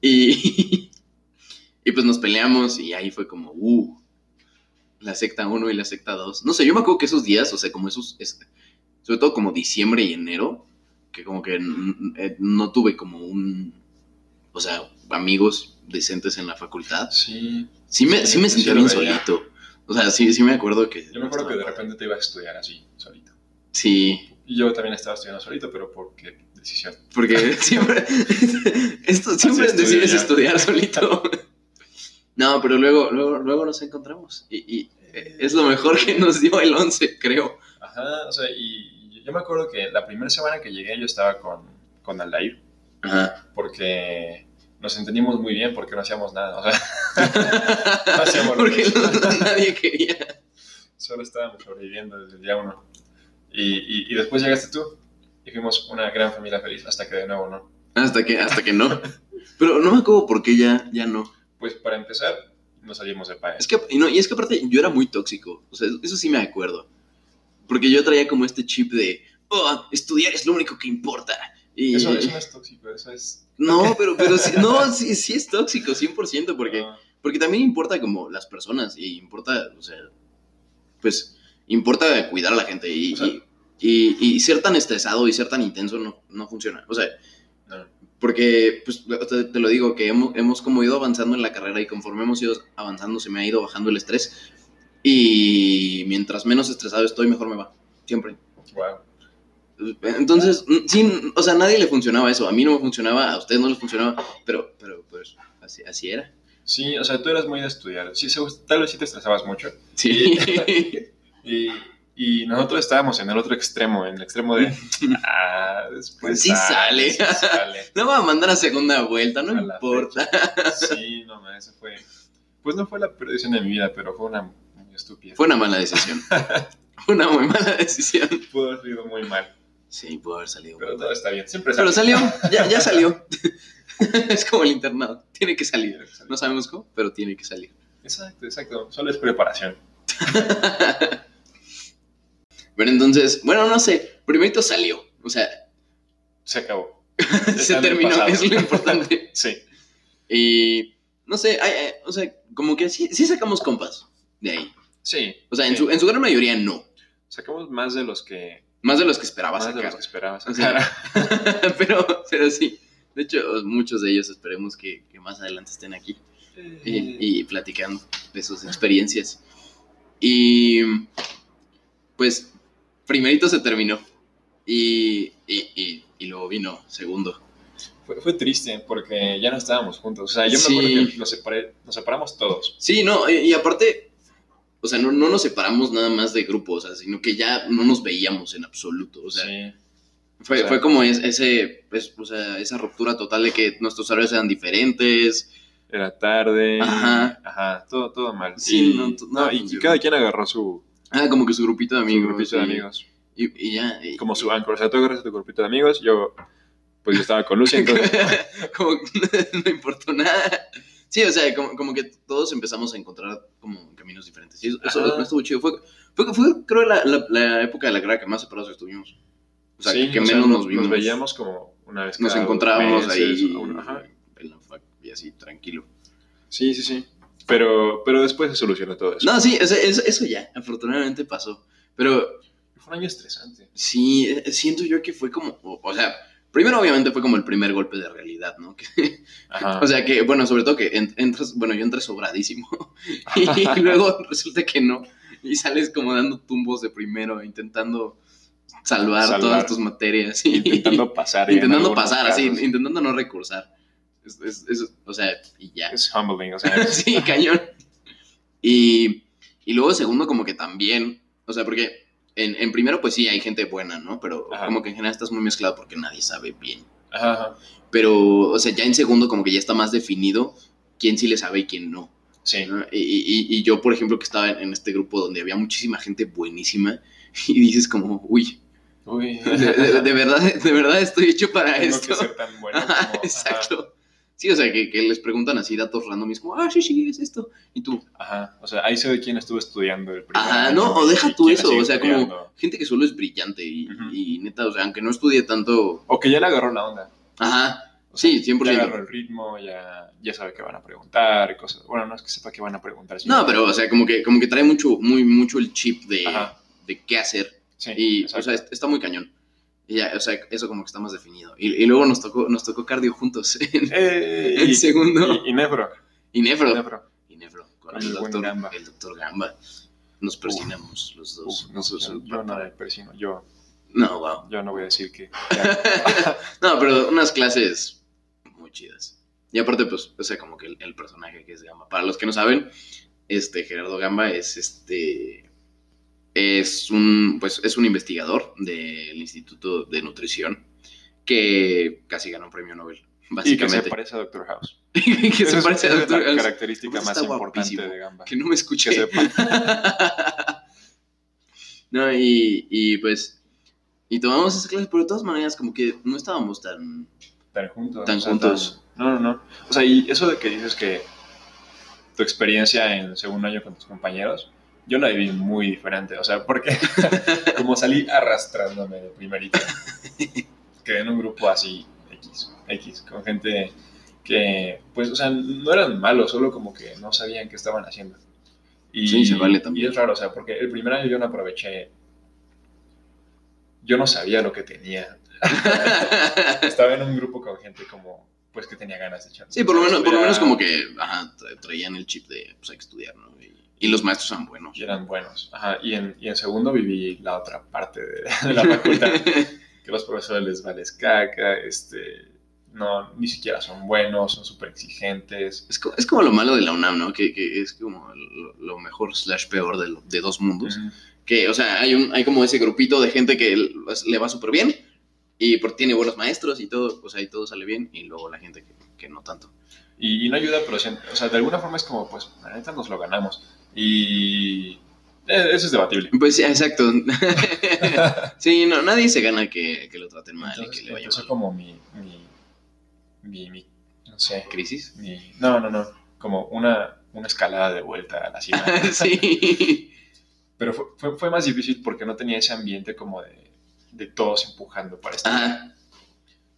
Y, y pues nos peleamos y ahí fue como, uh, la secta 1 y la secta 2. No sé, yo me acuerdo que esos días, o sea, como esos, es- sobre todo como diciembre y enero, que como que eh, no tuve como un, o sea, amigos decentes en la facultad. Sí. Sí me, sí me sentía bien solito. O sea, sí, sí me acuerdo que... Yo me acuerdo que de repente te ibas a estudiar así, solito. Sí, Y yo también estaba estudiando solito, pero porque decisión. Porque siempre, esto, siempre decides ya. estudiar solito. No, pero luego, luego, luego nos encontramos. Y, y, eh, es lo mejor que nos dio el 11, creo. Ajá, o sea, y yo me acuerdo que la primera semana que llegué yo estaba con, con Aldair, Ajá. porque nos entendimos muy bien, porque no hacíamos nada, o sea, no hacíamos Porque no- nadie quería. solo estábamos sobreviviendo desde el día uno. Y, y, y después llegaste tú, y fuimos una gran familia feliz, hasta que de nuevo no. Hasta que, hasta que no. Pero no me acuerdo por qué ya, ya no. Pues para empezar, nos salimos de país. Es que, y, no, y es que aparte yo era muy tóxico. O sea, eso sí me acuerdo. Porque yo traía como este chip de, oh, estudiar es lo único que importa. Y, Eso, eso no es tóxico, eso es... No, pero, pero sí, no, sí, sí es tóxico, 100%, porque, no, porque también importa como las personas y importa, o sea, pues, importa cuidar a la gente y, O sea- y, y- y ser tan estresado y ser tan intenso no, no funciona. O sea, no. porque, pues, te, te lo digo, que hemos, hemos como ido avanzando en la carrera y conforme hemos ido avanzando se me ha ido bajando el estrés y mientras menos estresado estoy, mejor me va, siempre. Wow. Entonces, sí, o sea, a nadie le funcionaba eso. A mí no me funcionaba, a ustedes no les funcionaba, pero, pero pues, así, así era. Sí, o sea, tú eras muy de estudiar. Sí, tal vez sí te estresabas mucho. Sí. Y, y nosotros estábamos en el otro extremo, en el extremo de... Ah, después Sí sale. sí sale. No va a mandar a segunda vuelta, no A importa. Sí, no, eso fue... Pues no fue la peor decisión de mi vida, pero fue una muy estúpida. Fue una mala decisión. Fue una muy mala decisión. Pudo haber sido muy mal, Sí, pudo haber salido. pero todo está bien. Siempre Pero sale. salió, ya, ya salió. Es como el internado, tiene que salir. No sabemos cómo, pero tiene que salir. Exacto, exacto. Solo es preparación. Pero entonces, bueno, no sé, primerito salió. O sea, Se acabó. se terminó, pasado. es lo importante. Sí. Y no sé, o sea, como que sí, sí sacamos compas de ahí. Sí. O sea, en su, en su gran mayoría no. Sacamos más de los que, Más de los que esperaba más de los sacar. que esperaba O sea, sacar. pero, pero sí. De hecho, muchos de ellos esperemos que, que más adelante estén aquí y, y platicando de sus experiencias. Y pues, primerito se terminó. Y, y, y, y luego vino segundo. Fue, fue triste porque ya no estábamos juntos. O sea, yo me Sí. acuerdo que nos, separé- nos separamos todos. Sí, no, y, y aparte, o sea, no, no nos separamos nada más de grupo, o sea, sino que ya no nos veíamos en absoluto. O sea, sí. fue, o sea- fue como es- ese, pues, o sea, esa ruptura total de que nuestros horarios eran diferentes. Era tarde. Ajá. Ajá, todo, todo mal. Sí, y, no, no, nada y- cada quien agarró su, Ah, como que su grupito de su amigos. grupito de amigos. Y, y ya. Como su anchor. O sea, tú agarras tu grupito de amigos. Yo, pues yo estaba con Lucy, entonces. como no importó nada. Sí, o sea, como, como que todos empezamos a encontrar como caminos diferentes. Y eso, estuvo chido. Fue, fue, fue, creo, la, la, la época de la carrera que más separados estuvimos. O sea, sí, que o sea, menos nos, nos vimos. Nos veíamos como una vez Nos cada dos encontrábamos ahí una- ajá. en la fac y así, tranquilo. Sí, sí, sí. Pero, pero después se solucionó todo eso. No, sí, eso, eso, eso ya, afortunadamente pasó. Pero Fue un año estresante. sí, eh, siento yo que fue como, o, o sea, primero obviamente fue como el primer golpe de realidad, ¿no? Que- o sea que, bueno, sobre todo que en- entras, bueno, yo entré sobradísimo y luego resulta que no. Y sales como dando tumbos de primero, intentando salvar, Salvar. todas tus materias. y- intentando pasar. intentando pasar, así, intentando no recursar. Es, es- es- o sea, y ya. Es humbling, o sea, sí, cañón. Y, y luego segundo, como que también, o sea, porque en, en primero, pues sí, hay gente buena, ¿no? Pero Ajá. como que en general estás muy mezclado porque nadie sabe bien. ajá. Pero, o sea, ya en segundo, como que ya está más definido quién sí le sabe y quién no. Sí. ¿no? Y, y- y yo, por ejemplo, que estaba en, en este grupo donde había muchísima gente buenísima y dices como, uy, Uy, de, de- de verdad, de verdad estoy hecho para tengo esto. que ser tan bueno como... ajá, exacto. Sí, o sea, que, que les preguntan así datos random y es como, ah, sí, sí, es esto. Y tú, Ajá, o sea, ahí se ve quién estuvo estudiando el primer Ajá, año no, o deja tú eso, o sea, como gente que solo es brillante y, y neta, o sea, aunque no estudie tanto, O que ya le agarró la onda. ajá, O sea, sí, Ya 100%. agarró el ritmo, ya, ya sabe qué van a preguntar y cosas. Bueno, no es que sepa qué van a preguntar. No, pero, o sea, como que, como que trae mucho, muy, mucho el chip de, Ajá, de qué hacer sí. y, exacto. o sea, est- está muy cañón. Y ya, o sea, eso como que está más definido. Y, y luego nos tocó, nos tocó cardio juntos en, Eh, en y, segundo. y, y Nefro. Y nefro. Nefro. Y nefro. Con Con el doctor Gamba. El doctor Gamba. Nos persinamos los dos. Uf, no, Nosotros- yo, yo no me persino. Yo, no, wow. yo no voy a decir que. no, pero unas clases muy chidas. Y aparte, pues, o sea, como que el, el personaje que es Gamba. Para los que no saben, este Gerardo Gamba es este. Es un, pues, es un investigador del Instituto de Nutrición que casi ganó un premio Nobel, y que se básicamente. parece a Doctor House. que se Esa es- parece a esa es la House. característica más importante de Gamba. Que no me escuché. Que no, y, y pues. Y tomamos esa clase, pero de todas maneras, como que no estábamos tan. Tan juntos. Tan o sea, juntos. tan- no, no, no. O sea, y eso de que dices que tu experiencia en segundo año con tus compañeros, yo la viví muy diferente. O sea, porque como salí arrastrándome de primerito, quedé en un grupo así, X, X, con gente que, pues, o sea, no eran malos, solo como que no sabían qué estaban haciendo. Y, Sí, se vale también. Y es raro, o sea, porque el primer año yo no aproveché, yo no sabía lo que tenía. Estaba en un grupo con gente como, pues, que tenía ganas de echar. Sí, por lo menos, por lo menos estudiar, como que ajá, traían el chip de pues hay que estudiar, ¿no? Y, y los maestros eran buenos. Y eran buenos. Ajá, y en, y en segundo viví la otra parte de, de la facultad, que los profesores les vales caca, este, no, ni siquiera son buenos, son súper exigentes. es, es como lo malo de la UNAM, ¿no? Que, que es como lo, lo mejor slash peor de, de dos mundos. Que, o sea, hay, un, hay como ese grupito de gente que le va súper bien y por, tiene buenos maestros y todo, sea, y todo sale bien. Y luego la gente que, que no tanto. Y, y no ayuda, pero, o sea, de alguna forma es como, pues, la neta nos lo ganamos. Y eh, eso es debatible. Pues sí, exacto. sí, no, nadie se gana que, que lo traten mal y Entonces, que le vaya mal. como mi, mi, mi, mi- no sé, ¿Crisis? mi, no, no, no, como una, una escalada de vuelta a la cima. sí. Pero fue, fue, fue más difícil porque no tenía ese ambiente como de, de todos empujando para esto.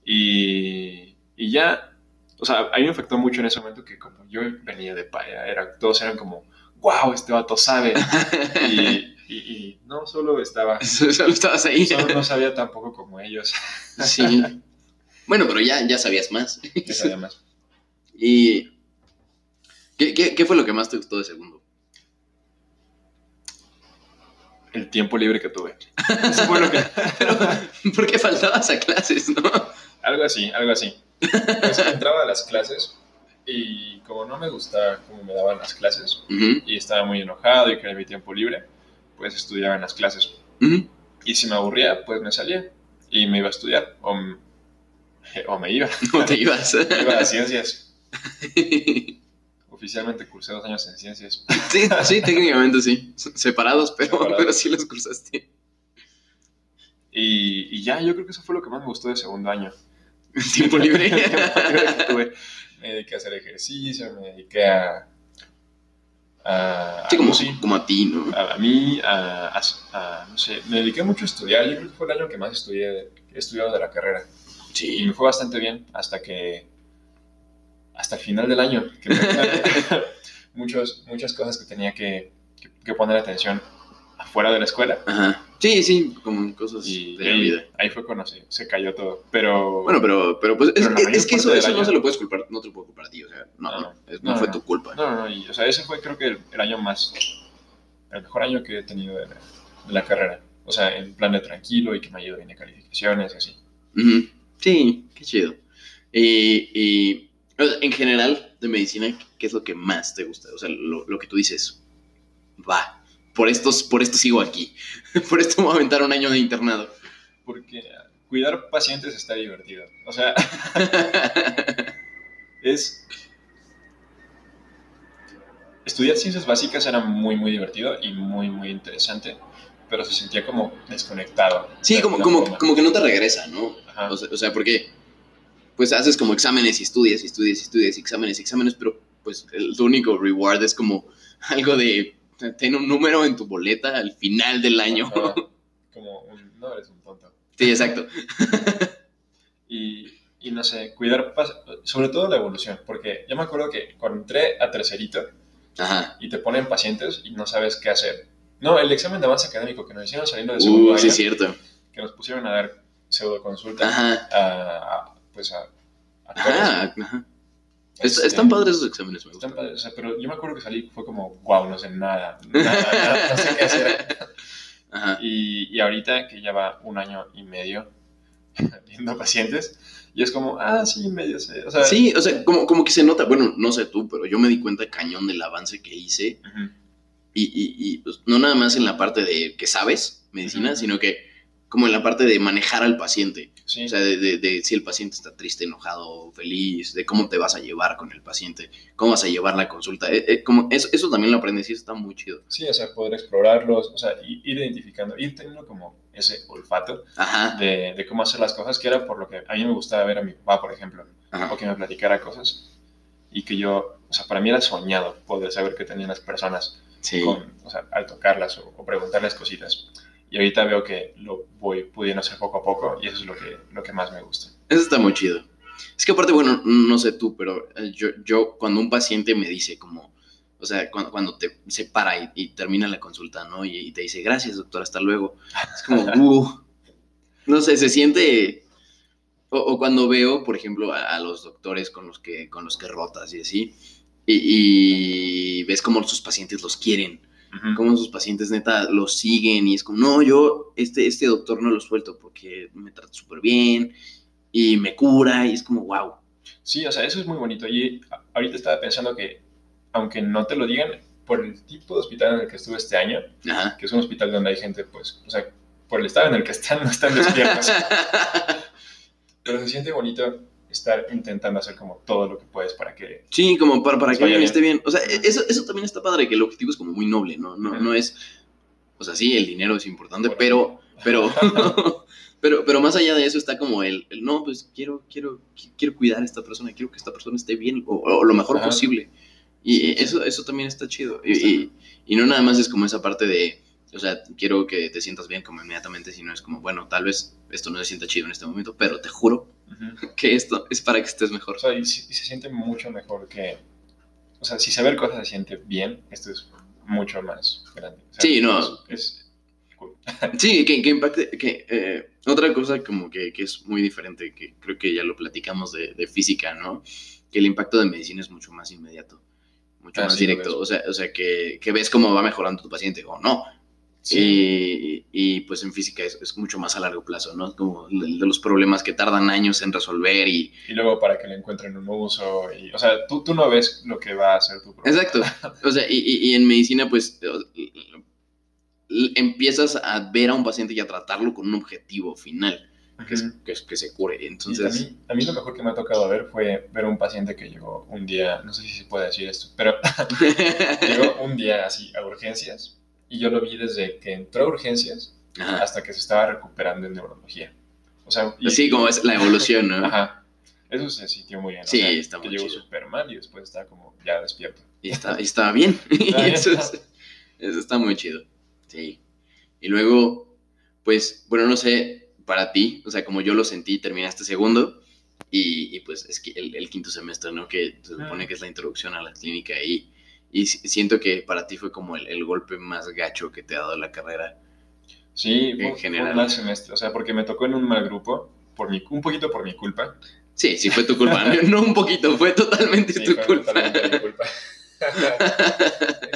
Y, y ya, o sea, a mí me afectó mucho en ese momento que como yo venía de paya, era, todos eran como, wow, este vato sabe. Y, y, y no solo estaba, Solo estabas ahí. solo no sabía tampoco como ellos. Sí. Bueno, pero ya, ya sabías más. que sabía más. ¿Y ¿qué, qué, qué fue lo que más te gustó de segundo? El tiempo libre que tuve. Eso fue lo que... Porque faltabas a clases, ¿no? Algo así, algo así. Pues entraba a las clases y como no me gustaba cómo me daban las clases y estaba muy enojado y quería mi tiempo libre, pues estudiaba en las clases. ujú. Y si me aburría, pues me salía y me iba a estudiar o, o me iba. ¿Cómo te ibas? Me iba a ciencias. Oficialmente cursé dos años en ciencias. sí, sí, técnicamente sí. Separados, pero, Separados. pero sí los cursaste. Y, y ya, yo creo que eso fue lo que más me gustó de segundo año. Tiempo libre. El tiempo libre que tuve. Me dediqué a hacer ejercicio, me dediqué a... a Sí, como, sí, como a ti, ¿no? a, a mí, a, a- a- no sé, me dediqué mucho a estudiar. Yo creo que fue el año que más estudié, he estudiado de la carrera. Y Sí. me fue bastante bien hasta que. hasta el final del año. Que me- muchos, muchas cosas que tenía que, que- que poner atención afuera de la escuela. Ajá. Sí, sí, como cosas Y de la vida. ahí fue cuando se, se cayó todo. Pero. Bueno, pero, pero pues es, Pero la es- mayor es que eso, eso no se lo puedes culpar, no te lo puedo culpar a ti, o sea, no, No, no, no no, fue tu culpa. No, no, no. Y, o sea, ese fue creo que el, el año más. el mejor año que he tenido de la, de la carrera. O sea, en plan de tranquilo y que me ha ido bien de calificaciones y así. Ujú. Sí, qué chido. Y, y, en general, de medicina, ¿qué es lo que más te gusta? O sea, lo, lo que tú dices, va, por, estos, por esto sigo aquí, por esto voy a aventar un año de internado. Porque cuidar pacientes está divertido. O sea, es. Estudiar ciencias básicas era muy, muy divertido y muy, muy interesante, pero se sentía como desconectado. Sí, como, como, forma. como que no te regresa, ¿no? Ajá. O sea, o sea, porque pues haces como exámenes y estudias y estudias y estudias y exámenes y exámenes, pero pues el, tu único reward es como algo de ten un número en tu boleta al final del año. Ajá. Como un. No, eres un tonto. Sí, exacto. y, y no sé, cuidar, sobre todo la evolución, porque yo me acuerdo que cuando entré a tercerito Ajá. y te ponen pacientes y no sabes qué hacer. No, el examen de avance académico que nos hicieron saliendo de segundo Uh, año, sí, cierto. que nos pusieron a dar pseudo consulta Ajá. a, a, pues a, a. Ajá. ajá. Es- Este, están padres esos exámenes, me están gustan. padres, o sea, pero yo me acuerdo que salí fue como, wow, no sé nada, nada, nada, no sé qué hacer. Ajá. Y, y ahorita que ya va un año y medio viendo pacientes, y es como, ah, sí, medio sé. O sea, Sí, o sea, como, como que se nota, bueno, no sé tú, pero yo me di cuenta cañón del avance que hice ujú, y, y, y, pues, no nada más en la parte de que sabes medicina, Ujú. sino que como en la parte de manejar al paciente. sí, O sea, de, de- de si el paciente está triste, enojado, feliz, de cómo te vas a llevar con el paciente, cómo vas a llevar la consulta. Eh, eh, como eso, eso también lo aprendes y eso está muy chido. sí, o sea, poder explorarlos, o sea, ir identificando, ir teniendo como ese olfato de, de cómo hacer las cosas, que era por lo que a mí me gustaba ver a mi papá, por ejemplo, ajá. o que me platicara cosas, y que yo, o sea, para mí era soñado poder saber qué tenían las personas Sí. con, o sea, al tocarlas o, o preguntarles cositas. Y ahorita veo que lo voy pudiendo hacer poco a poco y eso es lo que, lo que más me gusta. Eso está muy chido. Es que aparte, bueno, no sé tú, pero eh, yo, yo cuando un paciente me dice como, o sea, cuando, cuando te se para y, y termina la consulta, ¿no? Y, y te dice, gracias, doctor, hasta luego. Es como, uh, no sé, se siente... O, o cuando veo, por ejemplo, a, a los doctores con los que, con los que rotas y así, y, y ves cómo sus pacientes los quieren, Cómo sus pacientes neta los siguen y es como, no, yo, este, este doctor no lo suelto porque me trata súper bien y me cura y es como, wow. Sí, o sea, eso es muy bonito. Y ahorita estaba pensando que, aunque no te lo digan, por el tipo de hospital en el que estuve este año, Ajá. que es un hospital donde hay gente, pues, o sea, por el estado en el que están, no están despiertos. pero se siente bonito estar intentando hacer como todo lo que puedes para que... Sí, como para, para que alguien esté bien. O sea, eso, eso también está padre, que el objetivo es como muy noble, ¿no? No, no es, o sea, sí, el dinero es importante, Por- pero, pero, pero, pero más allá de eso está como el, el, no, pues quiero, quiero, qui- quiero cuidar a esta persona, quiero que esta persona esté bien o, o lo mejor Ajá. posible. Y Sí, sí. eso, eso también está chido. Y, y, y no nada más es como esa parte de, o sea, quiero que te sientas bien como inmediatamente, sino es como, bueno, tal vez esto no se sienta chido en este momento, pero te juro Que esto es para que estés mejor. O sea, y, se siente mucho mejor que... O sea, si saber cosas se siente bien, esto es mucho más grande. O sea, Sí, no. Es, es cool. Sí, que, que impacte, que eh, otra cosa como que, que es muy diferente, que creo que ya lo platicamos de, de física, ¿no? Que el impacto de medicina es mucho más inmediato, mucho Ah, más sí, directo, o sea, o sea que, que ves cómo va mejorando tu paciente o no. Sí. Y, y, pues en física es, es mucho más a largo plazo, ¿no? Como el de los problemas que tardan años en resolver y... Y luego para que le encuentren un uso. Y, o sea, tú, tú no ves lo que va a hacer tu problema. Exacto. O sea, y, y- y en medicina pues empiezas a ver a un paciente y a tratarlo con un objetivo final, que es que, es que se cure. Y a Entonces... mí, a mí lo mejor que me ha tocado ver fue ver a un paciente que llegó un día, no sé si se puede decir esto, pero llegó un día así a urgencias y yo lo vi desde que entró a urgencias Ajá. hasta que se estaba recuperando en neurología. O sea, y- Sí, como es la evolución, ¿no? Ajá. Eso se sintió muy bien. o Sí, sea, está muy llegó súper mal y después está como ya despierto. Y está, y estaba bien. Y eso, es- eso está muy chido. Sí. Y luego, pues, bueno, no sé, para ti, o sea, como yo lo sentí, terminaste segundo y, y pues es que el, el quinto semestre, ¿no? Que se supone Ah. que es la introducción a la clínica y, y si- siento que para ti fue como el, el golpe más gacho que te ha dado la carrera. Sí, En general. un mal semestre, o sea, porque me tocó en un mal grupo, por mi, un poquito por mi culpa. Sí, sí fue tu culpa, no, un poquito, fue totalmente Sí, tu fue culpa. totalmente mi culpa.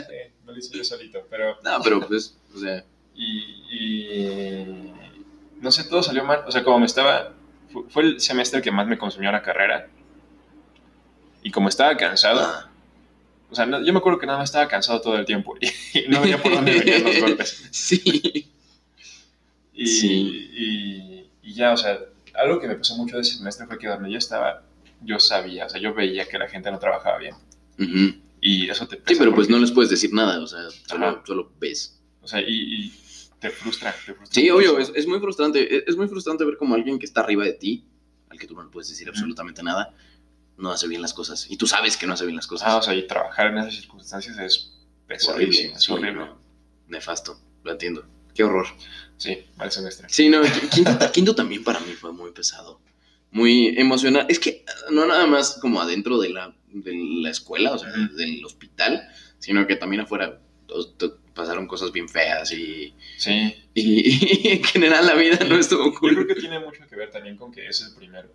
Sí, no lo hice yo solito, pero... No, pero pues, o sea, Y, y no sé, todo salió mal. O sea, como me estaba... fu- Fue el semestre que más me consumió la carrera. Y como estaba cansado, ah, o sea, no- yo me acuerdo que nada más estaba cansado todo el tiempo y no veía por dónde venían los golpes. sí. Y, Sí. y, y ya, o sea, algo que me pasó mucho de ese semestre fue que donde yo estaba, yo sabía, o sea, yo veía que la gente no trabajaba bien. Ujú. Y eso te Sí, pesa pero pues no les puedes decir nada, o sea, solo, solo ves. O sea, y, y te frustra, te frustra. Sí, obvio, es, es muy frustrante. Es, es muy frustrante ver como alguien que está arriba de ti, al que tú no le puedes decir absolutamente nada, no hace bien las cosas. Y tú sabes que no hace bien las cosas. Ah, o sea, y trabajar en esas circunstancias es es sí, horrible. no. Nefasto, lo entiendo. Qué horror. Sí, mal semestre. Sí, no, quinto, quinto también para mí fue muy pesado. Muy emocional. Es que no nada más como adentro de la, de la escuela, o sea, del hospital, sino que también to- pasaron cosas bien feas y, Sí, y, en general la vida no estuvo yo creo cool. que tiene mucho que ver también con que es el primer,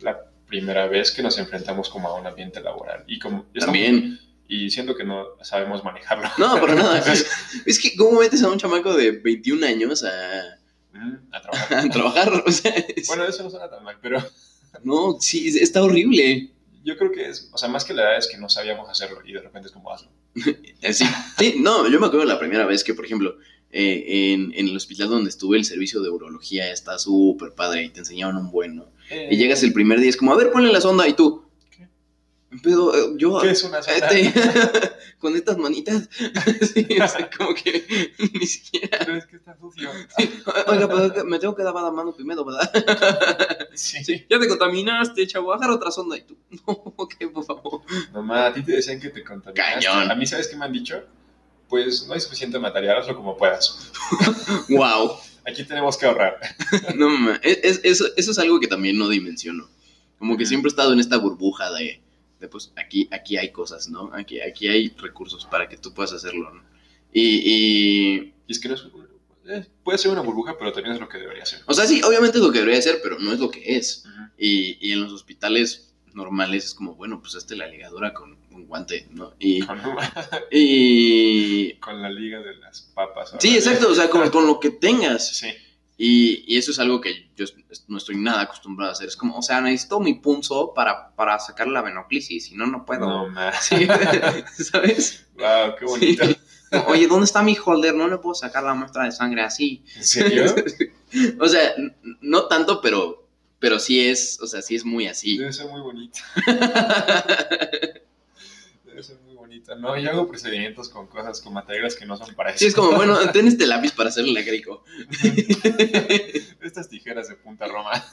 la primera vez que nos enfrentamos como a un ambiente laboral. Y como estamos- También. y siento que no sabemos manejarlo. No, para nada. Es, es que, ¿cómo metes a un chamaco de 21 años a, Mm, a trabajar. a trabajar? O sea, es- Bueno, eso no suena tan mal, pero no, sí, está horrible. yo creo que es, o sea, más que la edad es que no sabíamos hacerlo y de repente es como hazlo. Sí, sí, no, yo me acuerdo la primera vez que, por ejemplo, eh, en, en el hospital donde estuve, el servicio de urología está súper padre y te enseñaban un buen, ¿no? Y llegas el primer día, es como, a ver, ponle la sonda y tú. ¿Qué? Pero eh, yo, ¿Qué es una sonda? este, con estas manitas, sí, o sea, como que ni siquiera. Pero es que está sucio. Oiga, pero me tengo que lavar la mano primero, ¿verdad? Sí. Sí, ya te contaminaste, chavo, agarra otra sonda y tú. No, ok, por favor. Mamá, a ti te decían que te contaminaste. Cañón. A mí, ¿sabes qué me han dicho? Pues no hay suficiente material, hazlo como puedas. Wow. Aquí tenemos que ahorrar. No, ma, es, es- eso, eso es algo que también no dimensiono. Como que siempre he estado en esta burbuja de, de, pues, aquí, aquí hay cosas, ¿no? Aquí, aquí hay recursos para que tú puedas hacerlo, ¿no? Y, y, Y es que no es, eh, puede ser una burbuja, pero también es lo que debería ser. o sea, sí, obviamente es lo que debería ser, pero no es lo que es. Y en los hospitales normales es como, bueno, pues hazte la ligadura con un guante, ¿no? Y, Con, y con la liga de las papas. sí, exacto, o sea, con, con lo que tengas. Sí. Y, y eso es algo que yo no estoy nada acostumbrado a hacer. Es como, o sea, necesito mi punzo para, para sacar la venoclisis, si no, no puedo. No. Sí, ¿Sabes? Wow, qué bonito. Sí. Oye, ¿dónde está mi holder? No le puedo sacar la muestra de sangre así. ¿En serio? o sea, no tanto, pero, pero sí es, o sea, sí es muy así. Debe ser muy bonito. Debe ser muy bonito. No, yo hago procedimientos con cosas, con materiales que no son para eso. Sí, es como, bueno, ten este lápiz para hacerle la grico. Estas tijeras de punta Roma.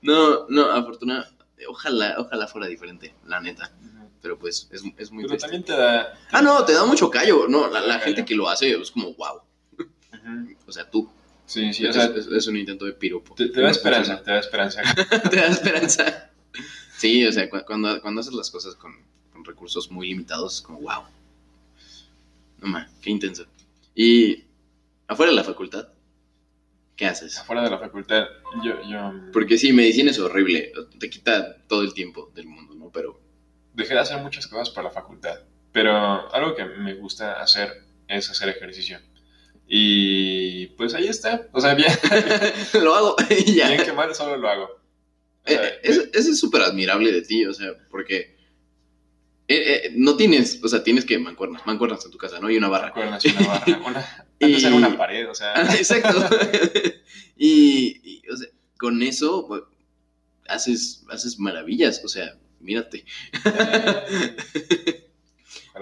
no, no, afortunadamente, ojalá, ojalá fuera diferente, la neta. Pero pues, es, es muy Pero triste. también te da. Ah, no, te da mucho callo. No, la, gente que lo hace es como, wow. O sea, tú. Sí, sí, o es, sea, es- es un intento de piropo. te, te da esperanza, te da esperanza. te da esperanza. Sí, o sea, cu- cuando, cuando haces las cosas con, con recursos muy limitados, es como, wow. No man, qué intenso. Y afuera de la facultad, ¿qué haces? Afuera de la facultad, yo, yo Porque sí, medicina es horrible. Te quita todo el tiempo del mundo, ¿no? Pero. dejé de hacer muchas cosas para la facultad. Pero algo que me gusta hacer es hacer ejercicio. Y pues ahí está. O sea, bien, lo hago y ya. bien que mal, solo lo hago. O Eh, sea, eh, eso, eso es súper admirable de ti, o sea, porque eh, eh, no tienes, o sea, tienes que mancuernas, mancuernas en tu casa, ¿no? Y una barra. Recuerdas una barra. Una, Y- una pared, o sea. Ah, Exacto. y, y, o sea, con eso pues, haces, haces maravillas, o sea, mírate.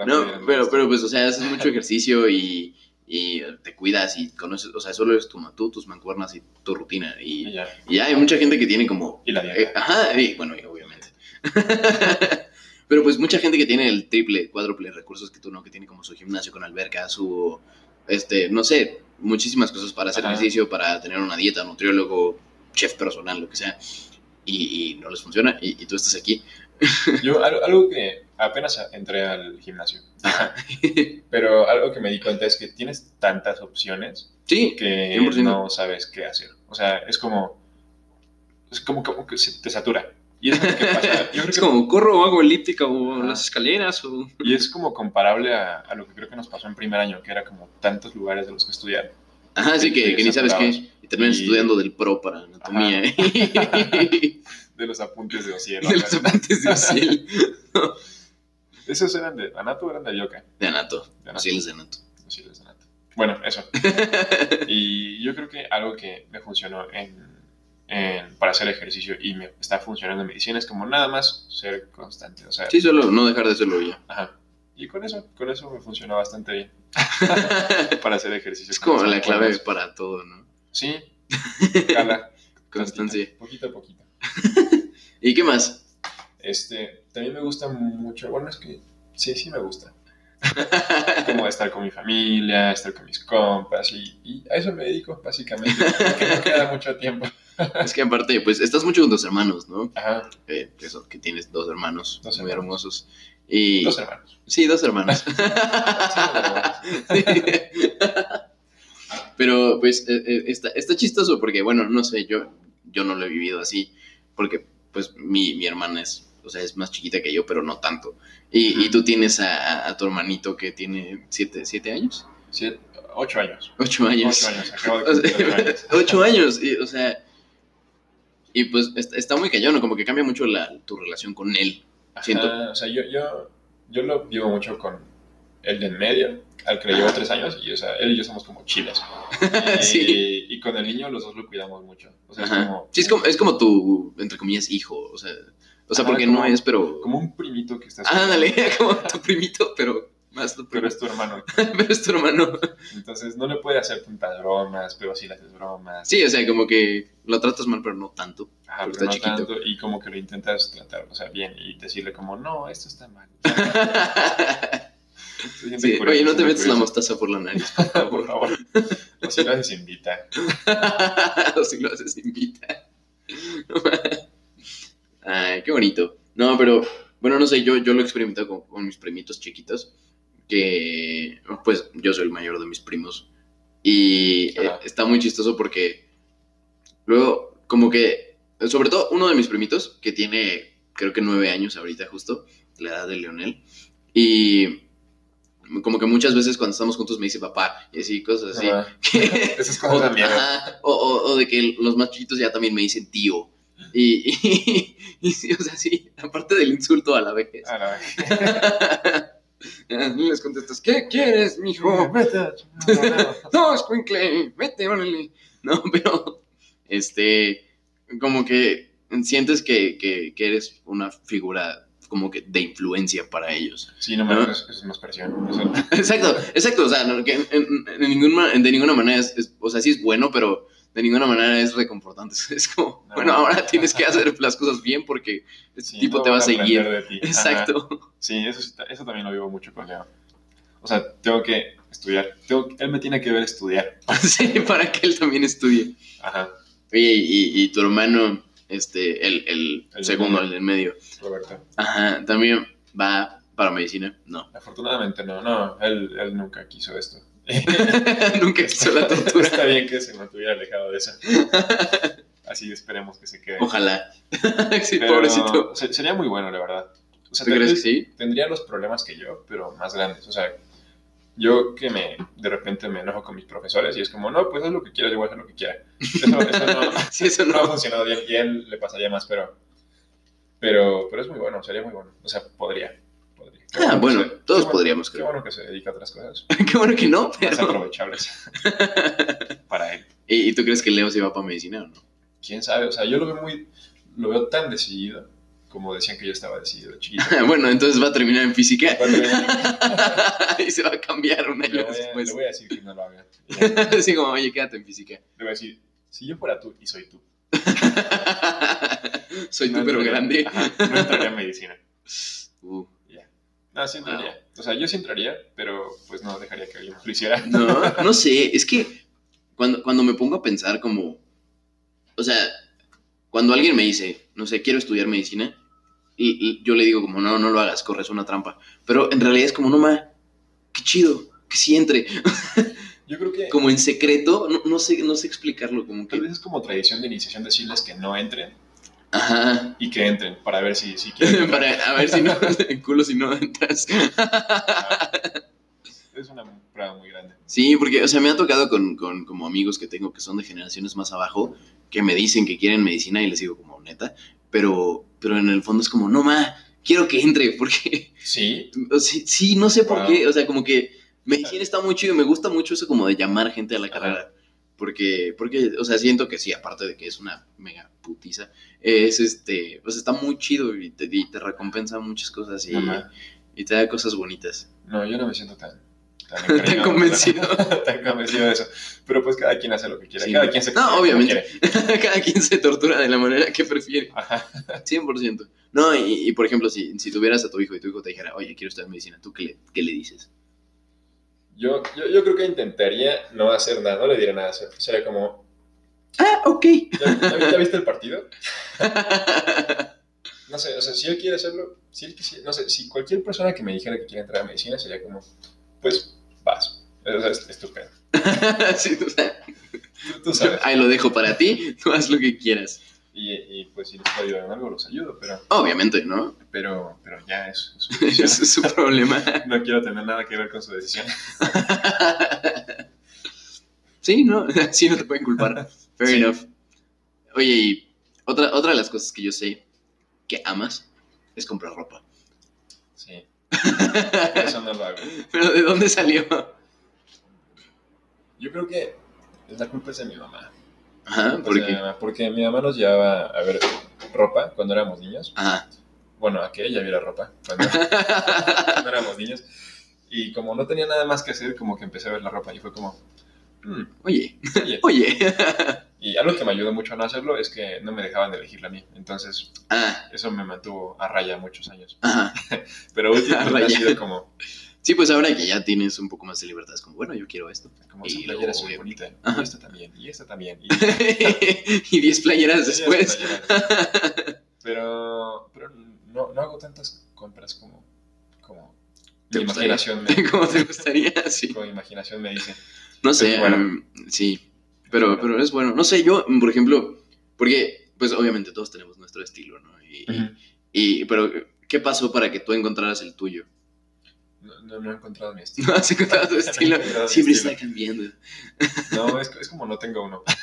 No, pero, pero pues, o sea, haces mucho ejercicio y, y te cuidas y conoces, o sea, solo eres tu tú, tus mancuernas y tu rutina. Y Y, ya. y ya hay mucha gente que tiene como Y la Eh, ajá, y bueno, obviamente. Pero pues mucha gente que tiene el triple, cuádruple recursos que tú, ¿no? Que tiene como su gimnasio con alberca, su, este, no sé, muchísimas cosas para hacer Ajá. ejercicio, para tener una dieta, nutriólogo, chef personal, lo que sea, y, y no les funciona, y, y tú estás aquí. Yo, algo, algo que apenas entré al gimnasio, pero algo que me di cuenta es que tienes tantas opciones sí, que 100%. no sabes qué hacer. O sea, es como, es como, como que se te satura. Y es que pasa. Yo creo es que- como corro o hago elíptica o Ajá. las escaleras o... y es como comparable a, a lo que creo que nos pasó en primer año, que era como tantos lugares de los que estudiar. Ajá, sí, que que, que ni sabes qué. Y terminas Y- estudiando del pro para anatomía. De los apuntes de Ociel. de los apuntes de Ociel. Esos eran de Anato o eran de Bioca. De anato. De Anato. Ociel es de anato. Ociel es de Anato. Bueno, eso. Y yo creo que algo que me funcionó en, en- para hacer ejercicio y me está funcionando en medicina es como nada más ser constante. O sea, Sí, solo no dejar de hacerlo ya. ajá. Y con eso, con eso me funcionó bastante bien para hacer ejercicio. Es como la clave mancuernas. para todo, ¿no? Sí, cala. Constancia. Poquito a poquito. ¿Y qué más? Este, también me gusta mucho, bueno, es que sí, sí me gusta. Como estar con mi familia, estar con mis compas y, y a eso me dedico básicamente, porque no queda mucho tiempo. Es que aparte, pues estás mucho con tus hermanos, ¿no? Ajá, Eh, eso, que tienes dos hermanos Dos muy hermanos. hermosos. Y... dos hermanos. Sí, dos hermanos. Sí, dos hermanos. Sí. Pero pues eh, eh, está, está chistoso porque, bueno, no sé, yo, yo no lo he vivido así, porque pues mi, mi hermana es, o sea, es más chiquita que yo, pero no tanto. Y, y tú tienes a, a- tu hermanito que tiene siete, siete años, Siete- ocho años. ocho años. Ocho años, acabo de ocho años. ocho años, y, o sea, y pues está, muy ¿no? como que cambia mucho la, tu relación con él. Siento. Ajá, o sea, yo, yo, yo lo vivo mucho con el de en medio, al que le llevo tres años, y o sea, él y yo somos como chiles. Y, Sí. y con el niño los dos lo cuidamos mucho. O sea, es como, Sí, es como, es como tu, entre comillas, hijo, o sea, o sea porque como- no es, pero... como un primito que estás Ah, ándale, como tu primito, pero más tu pero primo. es tu hermano. Pero es tu hermano. Entonces no le puede hacer tantas bromas, pero sí le haces bromas. Sí, o sea, como que lo tratas mal, pero no tanto. Ajá, pero pero no está chiquito. tanto, y como que lo intentas tratar, o sea, bien, y decirle como, no, esto está mal. Sí, curioso, oye, no te metes la mostaza por la nariz, por Por favor. favor. O si lo haces, invita. o si lo haces, invita. Ay, qué bonito. No, pero, bueno, no sé, yo, yo lo he experimentado con, con mis primitos chiquitos, que, pues, yo soy el mayor de mis primos. Y eh, está muy chistoso porque luego, como que, sobre todo uno de mis primitos, que tiene, creo que nueve años ahorita justo, la edad de Leonel, y como que muchas veces cuando estamos juntos me dice papá, y así, cosas así. Esas cosas o, ajá, o- o- o de que los más chiquitos ya también me dicen tío. Y, y, y sí, o sea, sí, aparte del insulto a la vez. A la vez. Y les contestas, ¿qué quieres, mijo? Vete. No, no, no. No, escuincle, vete, órale. No, pero, este, como que sientes que, que, que eres una figura como que de influencia para ellos. Sí, no me eso es más presión. Exacto, exacto, o sea, no, que en, en- en ninguna, de ninguna manera es, es- o sea, sí es bueno, pero de ninguna manera es reconfortante. Es como, No. bueno, ahora tienes que hacer las cosas bien porque este sí, tipo no te va a seguir. de ti. Ajá. Exacto. Sí, eso, eso también lo vivo mucho con Leo. O sea, tengo que estudiar. Tengo, él me tiene que ver estudiar. sí, para que él también estudie. Ajá, Oye, y, y tu hermano, este, el, el segundo, el del medio, Roberto. ajá, también va para medicina. No. Afortunadamente no, no, él, él nunca quiso esto. Nunca quiso la tortura. Está bien que se mantuviera alejado de eso. Así esperemos que se quede. Ojalá. sí, Pero pobrecito. se- sería muy bueno, la verdad. O sea, ¿Tú tal crees que sí? tendría los problemas que yo, pero más grandes. O sea, yo que me de repente me enojo con mis profesores y es como, no, pues haz lo que quieras, yo voy a hacer lo que quiera. Eso, eso no, Sí, eso no ha funcionado bien y él le pasaría más, pero, pero, pero es muy bueno, sería muy bueno. O sea, podría. Podría. Qué Ah, bueno, se- todos qué bueno- podríamos, Qué creo. bueno que se dedica a otras cosas Qué bueno que no, más pero... aprovechables para él. ¿Y, tú crees que Leo se va para medicina o no? Quién sabe, o sea, yo lo veo muy, lo veo tan decidido como decían que yo estaba decidido de chiquito. bueno, entonces va a terminar en física le y se va a cambiar un año después. le voy a decir que no lo haga. Le Así como, oye, quédate en física. voy a decir, si yo fuera tú y soy tú. Soy no tú, pero grande. ajá, no entraría en medicina. Uh, No, sí entraría. O sea, yo sí entraría, pero pues no dejaría que alguien lo hiciera. no, no sé, es que cuando, cuando me pongo a pensar como, o sea, cuando alguien me dice, no sé, quiero estudiar medicina, y, y yo le digo como, no, no lo hagas, corres una trampa. Pero en realidad es como, no, ma, qué chido, que sí entre. Yo creo que como en secreto, no, no sé, no sé explicarlo, como tal que... vez es como tradición de iniciación decirles que no entren Ajá. y que entren para ver si, si quieren. Para, a ver si no, el culo si no entras. Es una prueba muy grande. Sí, porque, o sea, me ha tocado con, con como amigos que tengo que son de generaciones más abajo, que me dicen que quieren medicina y les digo como neta, pero, pero en el fondo es como, no, ma, quiero que entre, porque, Sí, o sea, sí, no sé por Wow. qué, o sea, como que medicina está muy chido y me gusta mucho eso como de llamar gente a la Ajá. Porque, porque, o sea, siento que sí, aparte de que es una mega putiza, es este, pues está muy chido y te, y te recompensa muchas cosas y, te da cosas bonitas. no, yo no me siento tan, tan, convencido. tan convencido de eso. Pero pues cada quien hace lo que quiere. Sí. Cada quien se No, obviamente. Cada quien se tortura de la manera que prefiere. Ajá. 100%. No, y, y, por ejemplo, si, si tuvieras a tu hijo y tu hijo te dijera, oye, quiero estudiar medicina, ¿tú qué le, qué le dices? Yo, yo, yo creo que intentaría no hacer nada, no le diría nada. Sería- como, Ah, ok. ¿ya, ya- ya viste el partido? No sé, o sea, si él quiere hacerlo, si él quisiera, no sé, si cualquier persona que me dijera que quiere entrar a medicina sería como, pues vas. O sea, es estupendo. Sí, tú sabes. ahí lo dejo para ti, tú haz lo que quieras. Y, y pues si les puedo ayudar en algo, los ayudo, pero, Obviamente, ¿no? pero, pero ya es, es su es problema. No quiero tener nada que ver con su decisión. Sí, ¿no? Sí, no te pueden culpar. Fair Sí. enough. Oye, y otra, otra de las cosas que yo sé que amas es comprar ropa. Sí. Eso no lo hago. Pero ¿de dónde salió? Yo creo que la culpa es de mi mamá. Ajá, de porque... mi mamá, porque mi mamá nos llevaba a ver ropa cuando éramos niños. Ajá. Bueno, a que ella viera ropa cuando, cuando éramos niños. Y como no tenía nada más que hacer, como que empecé a ver la ropa y fue como, "Hmm, Oye, oye. oye. Y algo que me ayudó mucho a no hacerlo es que no me dejaban elegirla a mí. Entonces, Ah, eso me mantuvo a raya muchos años. ajá. Pero últimamente ha sido como, Sí, pues ahora que ya tienes un poco más de libertad, es como, bueno, yo quiero esto. como Y esa playera es muy bonita. Y esta también, y esta también. Y y 10 playeras después. playeras. Pero, pero no, no hago tantas compras como, como imaginación me, ¿Cómo te gustaría? Sí. como imaginación me dice. No sé, bueno. um, sí. Pero, pero es bueno. No sé, yo, por ejemplo, porque, pues obviamente todos tenemos nuestro estilo, ¿no? Y, y- pero, ¿qué pasó para que tú encontraras el tuyo? No, no, no he encontrado mi estilo. ¿No has encontrado tu estilo? Siempre estilo. está cambiando. No, es, es como no tengo uno.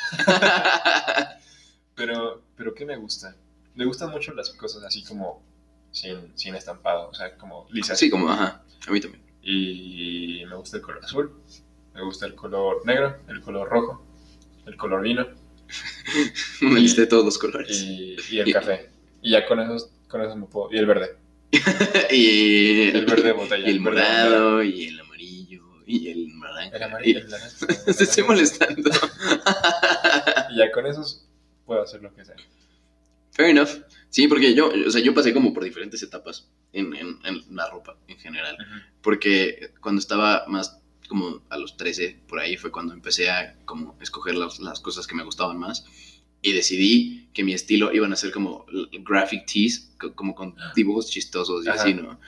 Pero, pero ¿qué me gusta? Me gustan mucho las cosas así como sin, sin estampado, o sea, como lisas. Sí, como, ajá. A mí también. Y me gusta el color azul, me gusta el color negro, el color rojo, el color vino Una lista de todos los colores. y, y el Y- café. Y ya con esos, con esos me puedo. Y el verde. y El verde de botella. y el morado, y el amarillo, y el naranja. El amarillo. Y- el naranja, Te estoy molestando. Y ya con esos puedo hacer lo que sea. Fair enough. Sí, porque yo, o sea, yo pasé como por diferentes etapas en, en, en la ropa en general. Porque cuando estaba más como a los 13, por ahí fue cuando empecé a como escoger las, las cosas que me gustaban más. Y decidí que mi estilo iban a ser como graphic tees, co- como con dibujos chistosos y Ajá. así, ¿no?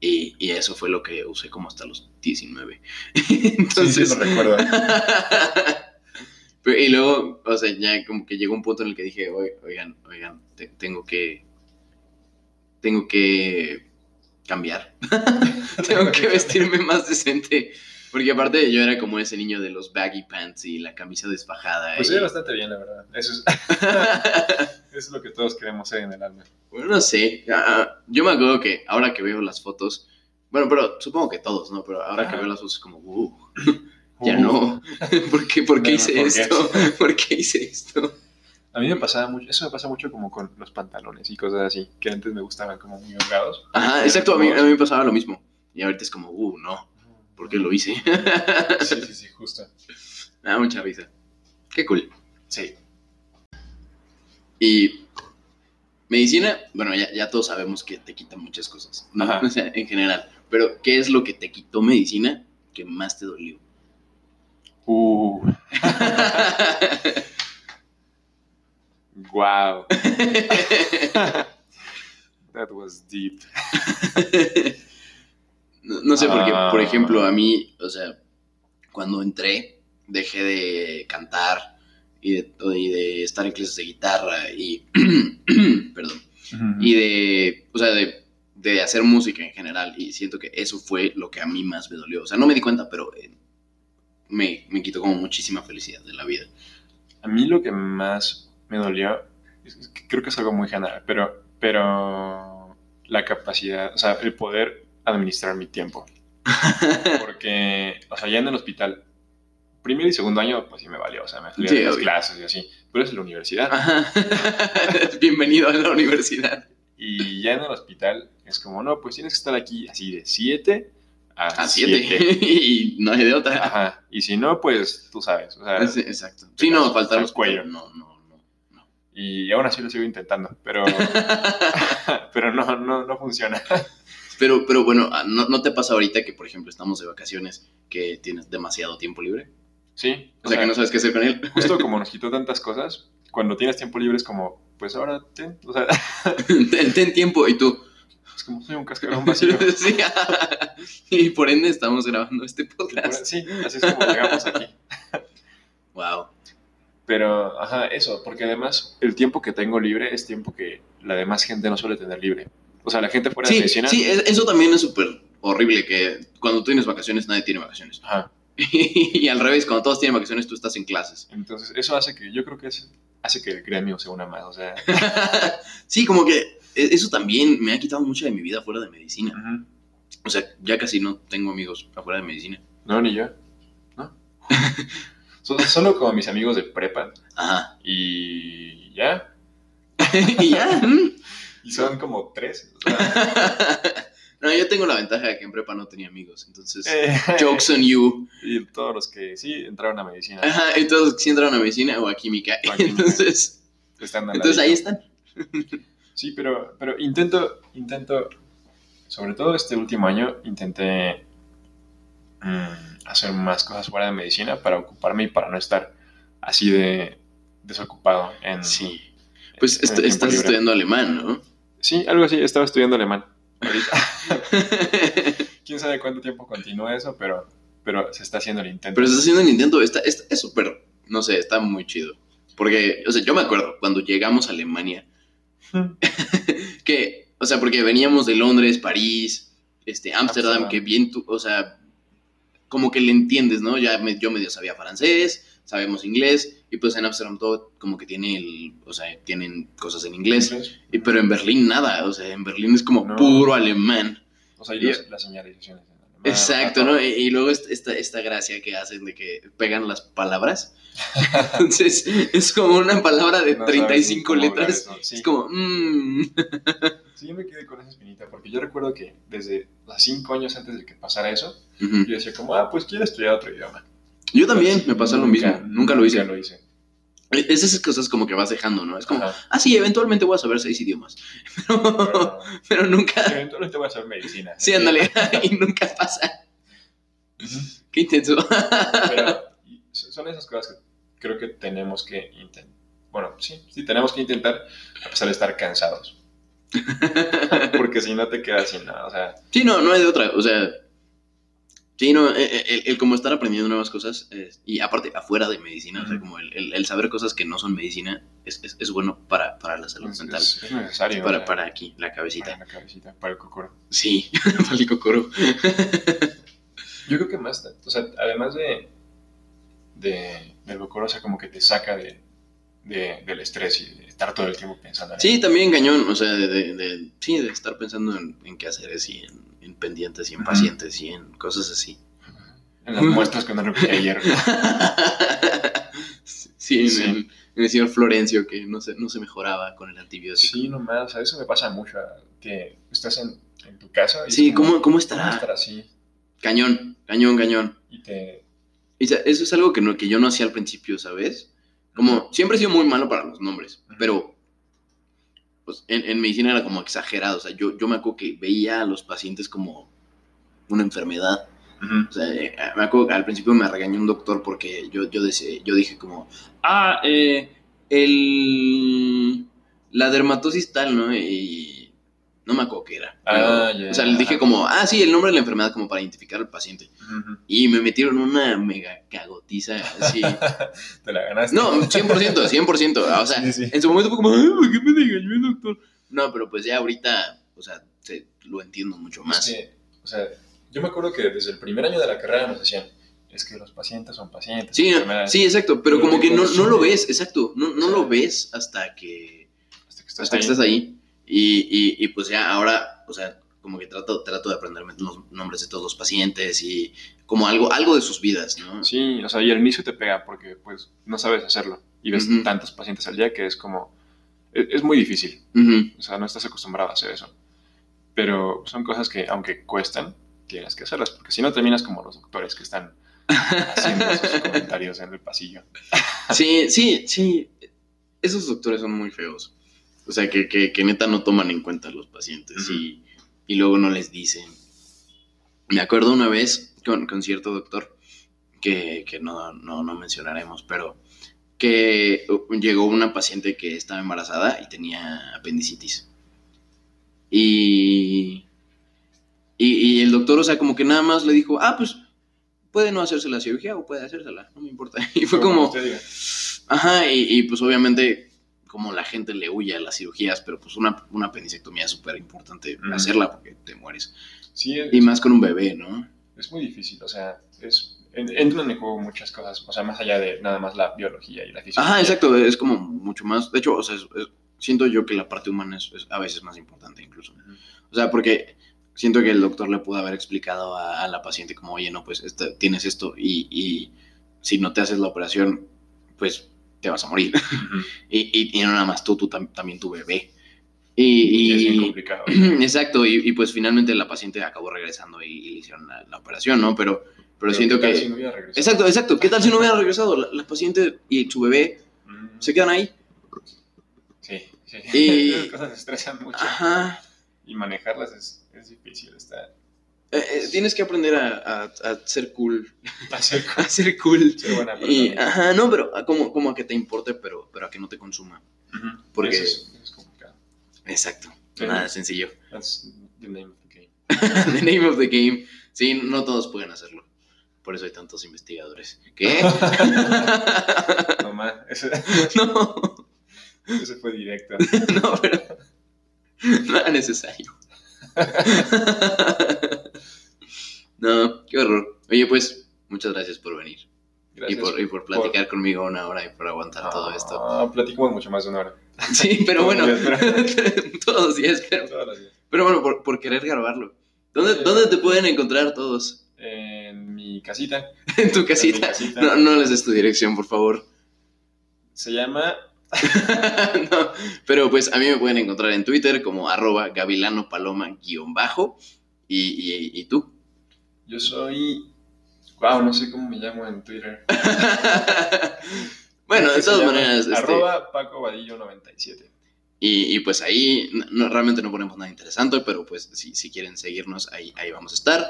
Y, y eso fue lo que usé como hasta los 19. Sí, Entonces, sí, lo recuerdo. Pero- y luego, o sea, ya como que llegó un punto en el que dije, "Oi- oigan, oigan, te- tengo que, tengo que cambiar. tengo que vestirme más decente. Porque aparte yo era como ese niño de los baggy pants y la camisa desfajada. Pues y- ve bastante bien, la verdad. Eso es, eso es lo que todos queremos ser en el alma. bueno, no sé. ah, yo me acuerdo que ahora que veo las fotos, bueno, pero supongo que todos, ¿no? Pero ahora que veo las fotos es como, uh, ya Uh, no. ¿Por qué, por qué hice esto? ¿Por qué hice esto? A mí me pasaba mucho, eso me pasa mucho como con los pantalones y cosas así, que antes me gustaban como muy holgados. Ajá, exacto, a mí, a mí me pasaba lo mismo. Y ahorita es como, uh, no, por qué lo hice. sí, sí, sí, justo. Ah, mucha risa. Qué cool. Sí. Y medicina, bueno, ya, todos sabemos que te quita muchas cosas, en general. Pero, ¿qué es lo que te quitó medicina que más te dolió? Uh. wow. That was deep no, no sé, porque, Ah. por ejemplo, a mí, o sea, cuando entré, dejé de cantar y de, y de estar en clases de guitarra y, perdón, y de, o sea, de, de hacer música en general. Y siento que eso fue lo que a mí más me dolió. O sea, no me di cuenta, pero eh, me, me quitó como muchísima felicidad de la vida. A mí lo que más me dolió, creo que es algo muy general, pero, pero la capacidad, o sea, el poder administrar mi tiempo. Porque, o sea, ya en el hospital, primer y segundo año, pues sí me valió, o sea, me fui Sí, a las obvio. clases y así, pero es la universidad. Ajá. Bienvenido a la universidad. Y ya en el hospital es como, no, pues tienes que estar aquí así de 7 a A 7. siete. y no hay de otra. Ajá. Y si no, pues tú sabes. O sea, Sí, exacto. Sí, no, faltar al los cuello. No, no, no. y aún así lo sigo intentando, pero, pero no, no, no funciona. Pero, pero bueno, ah, ¿no, ¿no te pasa ahorita que, por ejemplo, estamos de vacaciones que tienes demasiado tiempo libre? Sí. O sea, que no sabes qué hacer con él. justo como nos quitó tantas cosas, cuando tienes tiempo libre es como, pues ahora ten, o sea, ten, ten tiempo y tú. es como soy un cascarón vacío. Sí. y por ende estamos grabando este podcast. Sí, así es como llegamos aquí. Wow. Pero, ajá, eso, porque además el tiempo que tengo libre es tiempo que la demás gente no suele tener libre. O sea, la gente fuera de medicina. sí, es- eso también es súper horrible que cuando tú tienes vacaciones nadie tiene vacaciones. Ajá. y al revés, cuando todos tienen vacaciones tú estás en clases. Entonces, eso hace que, yo creo que es, hace que el gremio se una más. O sea, sí, como que e- eso también me ha quitado mucha de mi vida fuera de medicina. ujú. O sea, ya casi no tengo amigos afuera de medicina. no, ni yo. ¿No? So- Solo como mis amigos de prepa Ajá. y ya. y ya. Son como tres. o sea, no, yo tengo la ventaja de que en prepa no tenía amigos. Entonces, eh, jokes on you. Y todos los que sí entraron a medicina. Ajá, y todos sí entraron a medicina o a química. O a química. Entonces, Están entonces ahí están. Sí, pero, pero intento, intento, sobre todo este último año, intenté mm, hacer más cosas fuera de medicina para ocuparme y para no estar así de desocupado en... Sí. Pues en est- estás libre. estudiando alemán, ¿no? Sí, algo así, estaba estudiando alemán. Ahorita. Quién sabe cuánto tiempo continúa eso, pero, pero se está haciendo el intento. Pero estás haciendo el intento. Está, está- es súper, no sé, está muy chido. Porque, o sea, yo me acuerdo cuando llegamos a Alemania, que, o sea, porque veníamos de Londres, París, este, Ámsterdam, Ámsterdam. que bien tú, o sea, como que le entiendes, ¿no? Ya me- yo medio sabía francés, sabemos inglés, y pues en Ámsterdam todo como que tiene el, o sea, tienen cosas en inglés, y, pero en Berlín nada, o sea, en Berlín es como No. puro alemán. O sea, y los- las señalizaciones. en alemán, Exacto. ¿no? Y, y luego est- esta, esta gracia que hacen de que pegan las palabras. Entonces, es como una palabra de No sabes ni 35 cómo hablar letras. sí. Es como, mmm. Sí, yo me quedé con esa espinita, porque yo recuerdo que desde los cinco años antes de que pasara eso, Ujú. yo decía como, ah, pues quiero estudiar otro idioma. Yo también, me pasa lo mismo. Nunca lo hice. Nunca lo hice. Es esas cosas como que vas dejando, ¿no? Es como, Ajá. ah, sí, eventualmente voy a saber seis idiomas. Pero, Pero pero nunca. eventualmente voy a hacer medicina. Sí, ándale. y nunca pasa. Qué intenso. Pero son esas cosas que creo que tenemos que intentar. Bueno, sí, sí, tenemos que intentar a pesar de estar cansados. Porque si no te quedas sin nada. O sea, Sí, no, no hay de otra. O sea, sí, no, el, el- el como estar aprendiendo nuevas cosas eh, y aparte afuera de medicina, o sea, como el, el- el saber cosas que no son medicina es, es- es bueno para, para la salud es, mental. es- es necesario. para, para aquí, la para cabecita. la cabecita, para el cocoro. Sí, para el cocoro. Yo creo que más, o sea, además de, de del cocoro, o sea, como que te saca de, de- del estrés y de estar todo el tiempo pensando en Sí, también cañón, o sea, de, de- de- sí, de estar pensando en, en qué hacer y en, en pendientes y en pacientes y en cosas así. en las muestras que no repetí ayer. sí, en, Sí. El, en el señor Florencio que no se, no se mejoraba con el antibiótico. Sí, nomás, eso me pasa mucho, que estás en, en tu casa y Sí, como, ¿cómo, cómo estará? ¿cómo estar así? Cañón, cañón, cañón. Y te... Eso es algo que, no, que yo no hacía al principio, ¿sabes? Como, siempre he sido muy malo para los nombres, pero pues, en, en medicina era como exagerado. O sea, yo, yo me acuerdo que veía a los pacientes como una enfermedad. O sea, eh, me acuerdo que al principio me regañó un doctor porque yo, yo, dese- yo dije como, ah, eh, el... la dermatosis tal, ¿no? Y no me acuerdo qué era. Ah, pero, O sea, le dije ajá. como, ah, sí, el nombre de la enfermedad como para identificar al paciente. Y me metieron una mega cagotiza así. Te la ganaste. No, 100%, 100%. O sea, Sí, sí. en su momento fue como, ay, ¿por qué me engañó el doctor? No, pero pues ya ahorita, o sea, se- lo entiendo mucho más. Que, o sea, yo me acuerdo que desde el primer año de la carrera nos decían, es que los pacientes son pacientes. Sí, enfermedades". sí, exacto, pero Pero como que no, no lo ves, exacto, no, no O sea, lo ves hasta que, hasta que estás hasta que ahí. estás ahí. Y, y, y pues ya ahora, o sea, como que trato, trato de aprenderme los nombres de todos los pacientes y como algo, algo de sus vidas, ¿no? Sí, o sea, y al inicio te pega porque pues no sabes hacerlo y ves tantos pacientes al día que es como, es, es muy difícil, o sea, no estás acostumbrado a hacer eso. Pero son cosas que, aunque cuestan, tienes que hacerlas, porque si no terminas como los doctores que están haciendo sus comentarios en el pasillo. Sí, sí, sí. Esos doctores son muy feos. O sea, que, que, que neta no toman en cuenta a los pacientes y, y luego no les dicen. Me acuerdo una vez con, con cierto doctor, que, que no, no, no mencionaremos, pero que llegó una paciente que estaba embarazada y tenía apendicitis. Y, y, y el doctor, o sea, como que nada más le dijo, ah, pues puede no hacerse la cirugía o puede hacérsela, no me importa. Y fue como. Ajá, y, y, pues obviamente como la gente le huye a las cirugías, pero pues una, una apendicectomía es súper importante Mm. hacerla porque te mueres. Sí, es, Y más con un bebé, ¿no? es muy difícil, o sea, es, en- entran en juego muchas cosas, o sea, más allá de nada más la biología y la fisiología. Ajá, exacto, es como mucho más, de hecho, o sea, es- es- siento yo que la parte humana es, a veces más importante incluso. O sea, porque siento que el doctor le pudo haber explicado a, a la paciente como, oye, no, pues esta- tienes esto y, y si no te haces la operación, pues te vas a morir. Y, y, y no nada más tú, tú tam- también tu bebé. Y, Y es bien complicado. Exacto, y, y, pues finalmente la paciente acabó regresando y, le hicieron la, la operación, ¿no? Pero, pero, siento ¿qué tal que... si no hubiera regresado? Exacto, exacto. ¿Qué tal si no hubiera regresado? La, la paciente y su bebé se quedan ahí. Sí, sí. Y- Esas cosas estresan mucho. Ajá. Y manejarlas es, es difícil. Está Eh, eh, tienes que aprender a, a- a ser cool. A ser cool. ser buena persona. Y, ajá, no, pero a como, como a que te importe, pero, pero a que no te consuma. Porque- Eso es, complicado. Exacto. Nada sencillo. That's the name of the game. The name of the game. Sí, no todos pueden hacerlo. Por eso hay tantos investigadores. ¿Qué? No más, ese, no, ese fue directo. no, pero no era necesario. no, qué horror. Oye, pues, muchas gracias por venir. Y Gracias. por, y por platicar conmigo una hora y por aguantar todo esto. Ah, platicamos mucho más de una hora. Sí, pero bueno, todos los días, pero, Todos los días. pero bueno, por, por querer grabarlo. ¿Dónde, Sí. ¿Dónde te pueden encontrar todos? En mi casita. En tu En casita. No, no les des tu dirección, por favor. Se llama no, pero pues a mí me pueden encontrar en Twitter como arroba gavilano paloma guion bajo. Y, y, y tú. Yo soy. Wow, no sé cómo me llamo en Twitter. bueno, de todas maneras. este, Arroba Paco Vadillo 97. y, y, pues ahí no- realmente no ponemos nada interesante, pero pues si, si quieren seguirnos, ahí, ahí vamos a estar.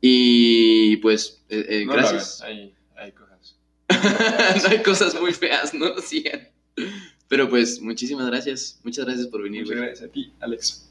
Y pues, eh, eh, No gracias. Hay, hay cosas. no hay cosas muy feas, no sigan. Pero pues, muchísimas gracias. Muchas gracias por venir, Muchas güey. gracias a ti, Alex.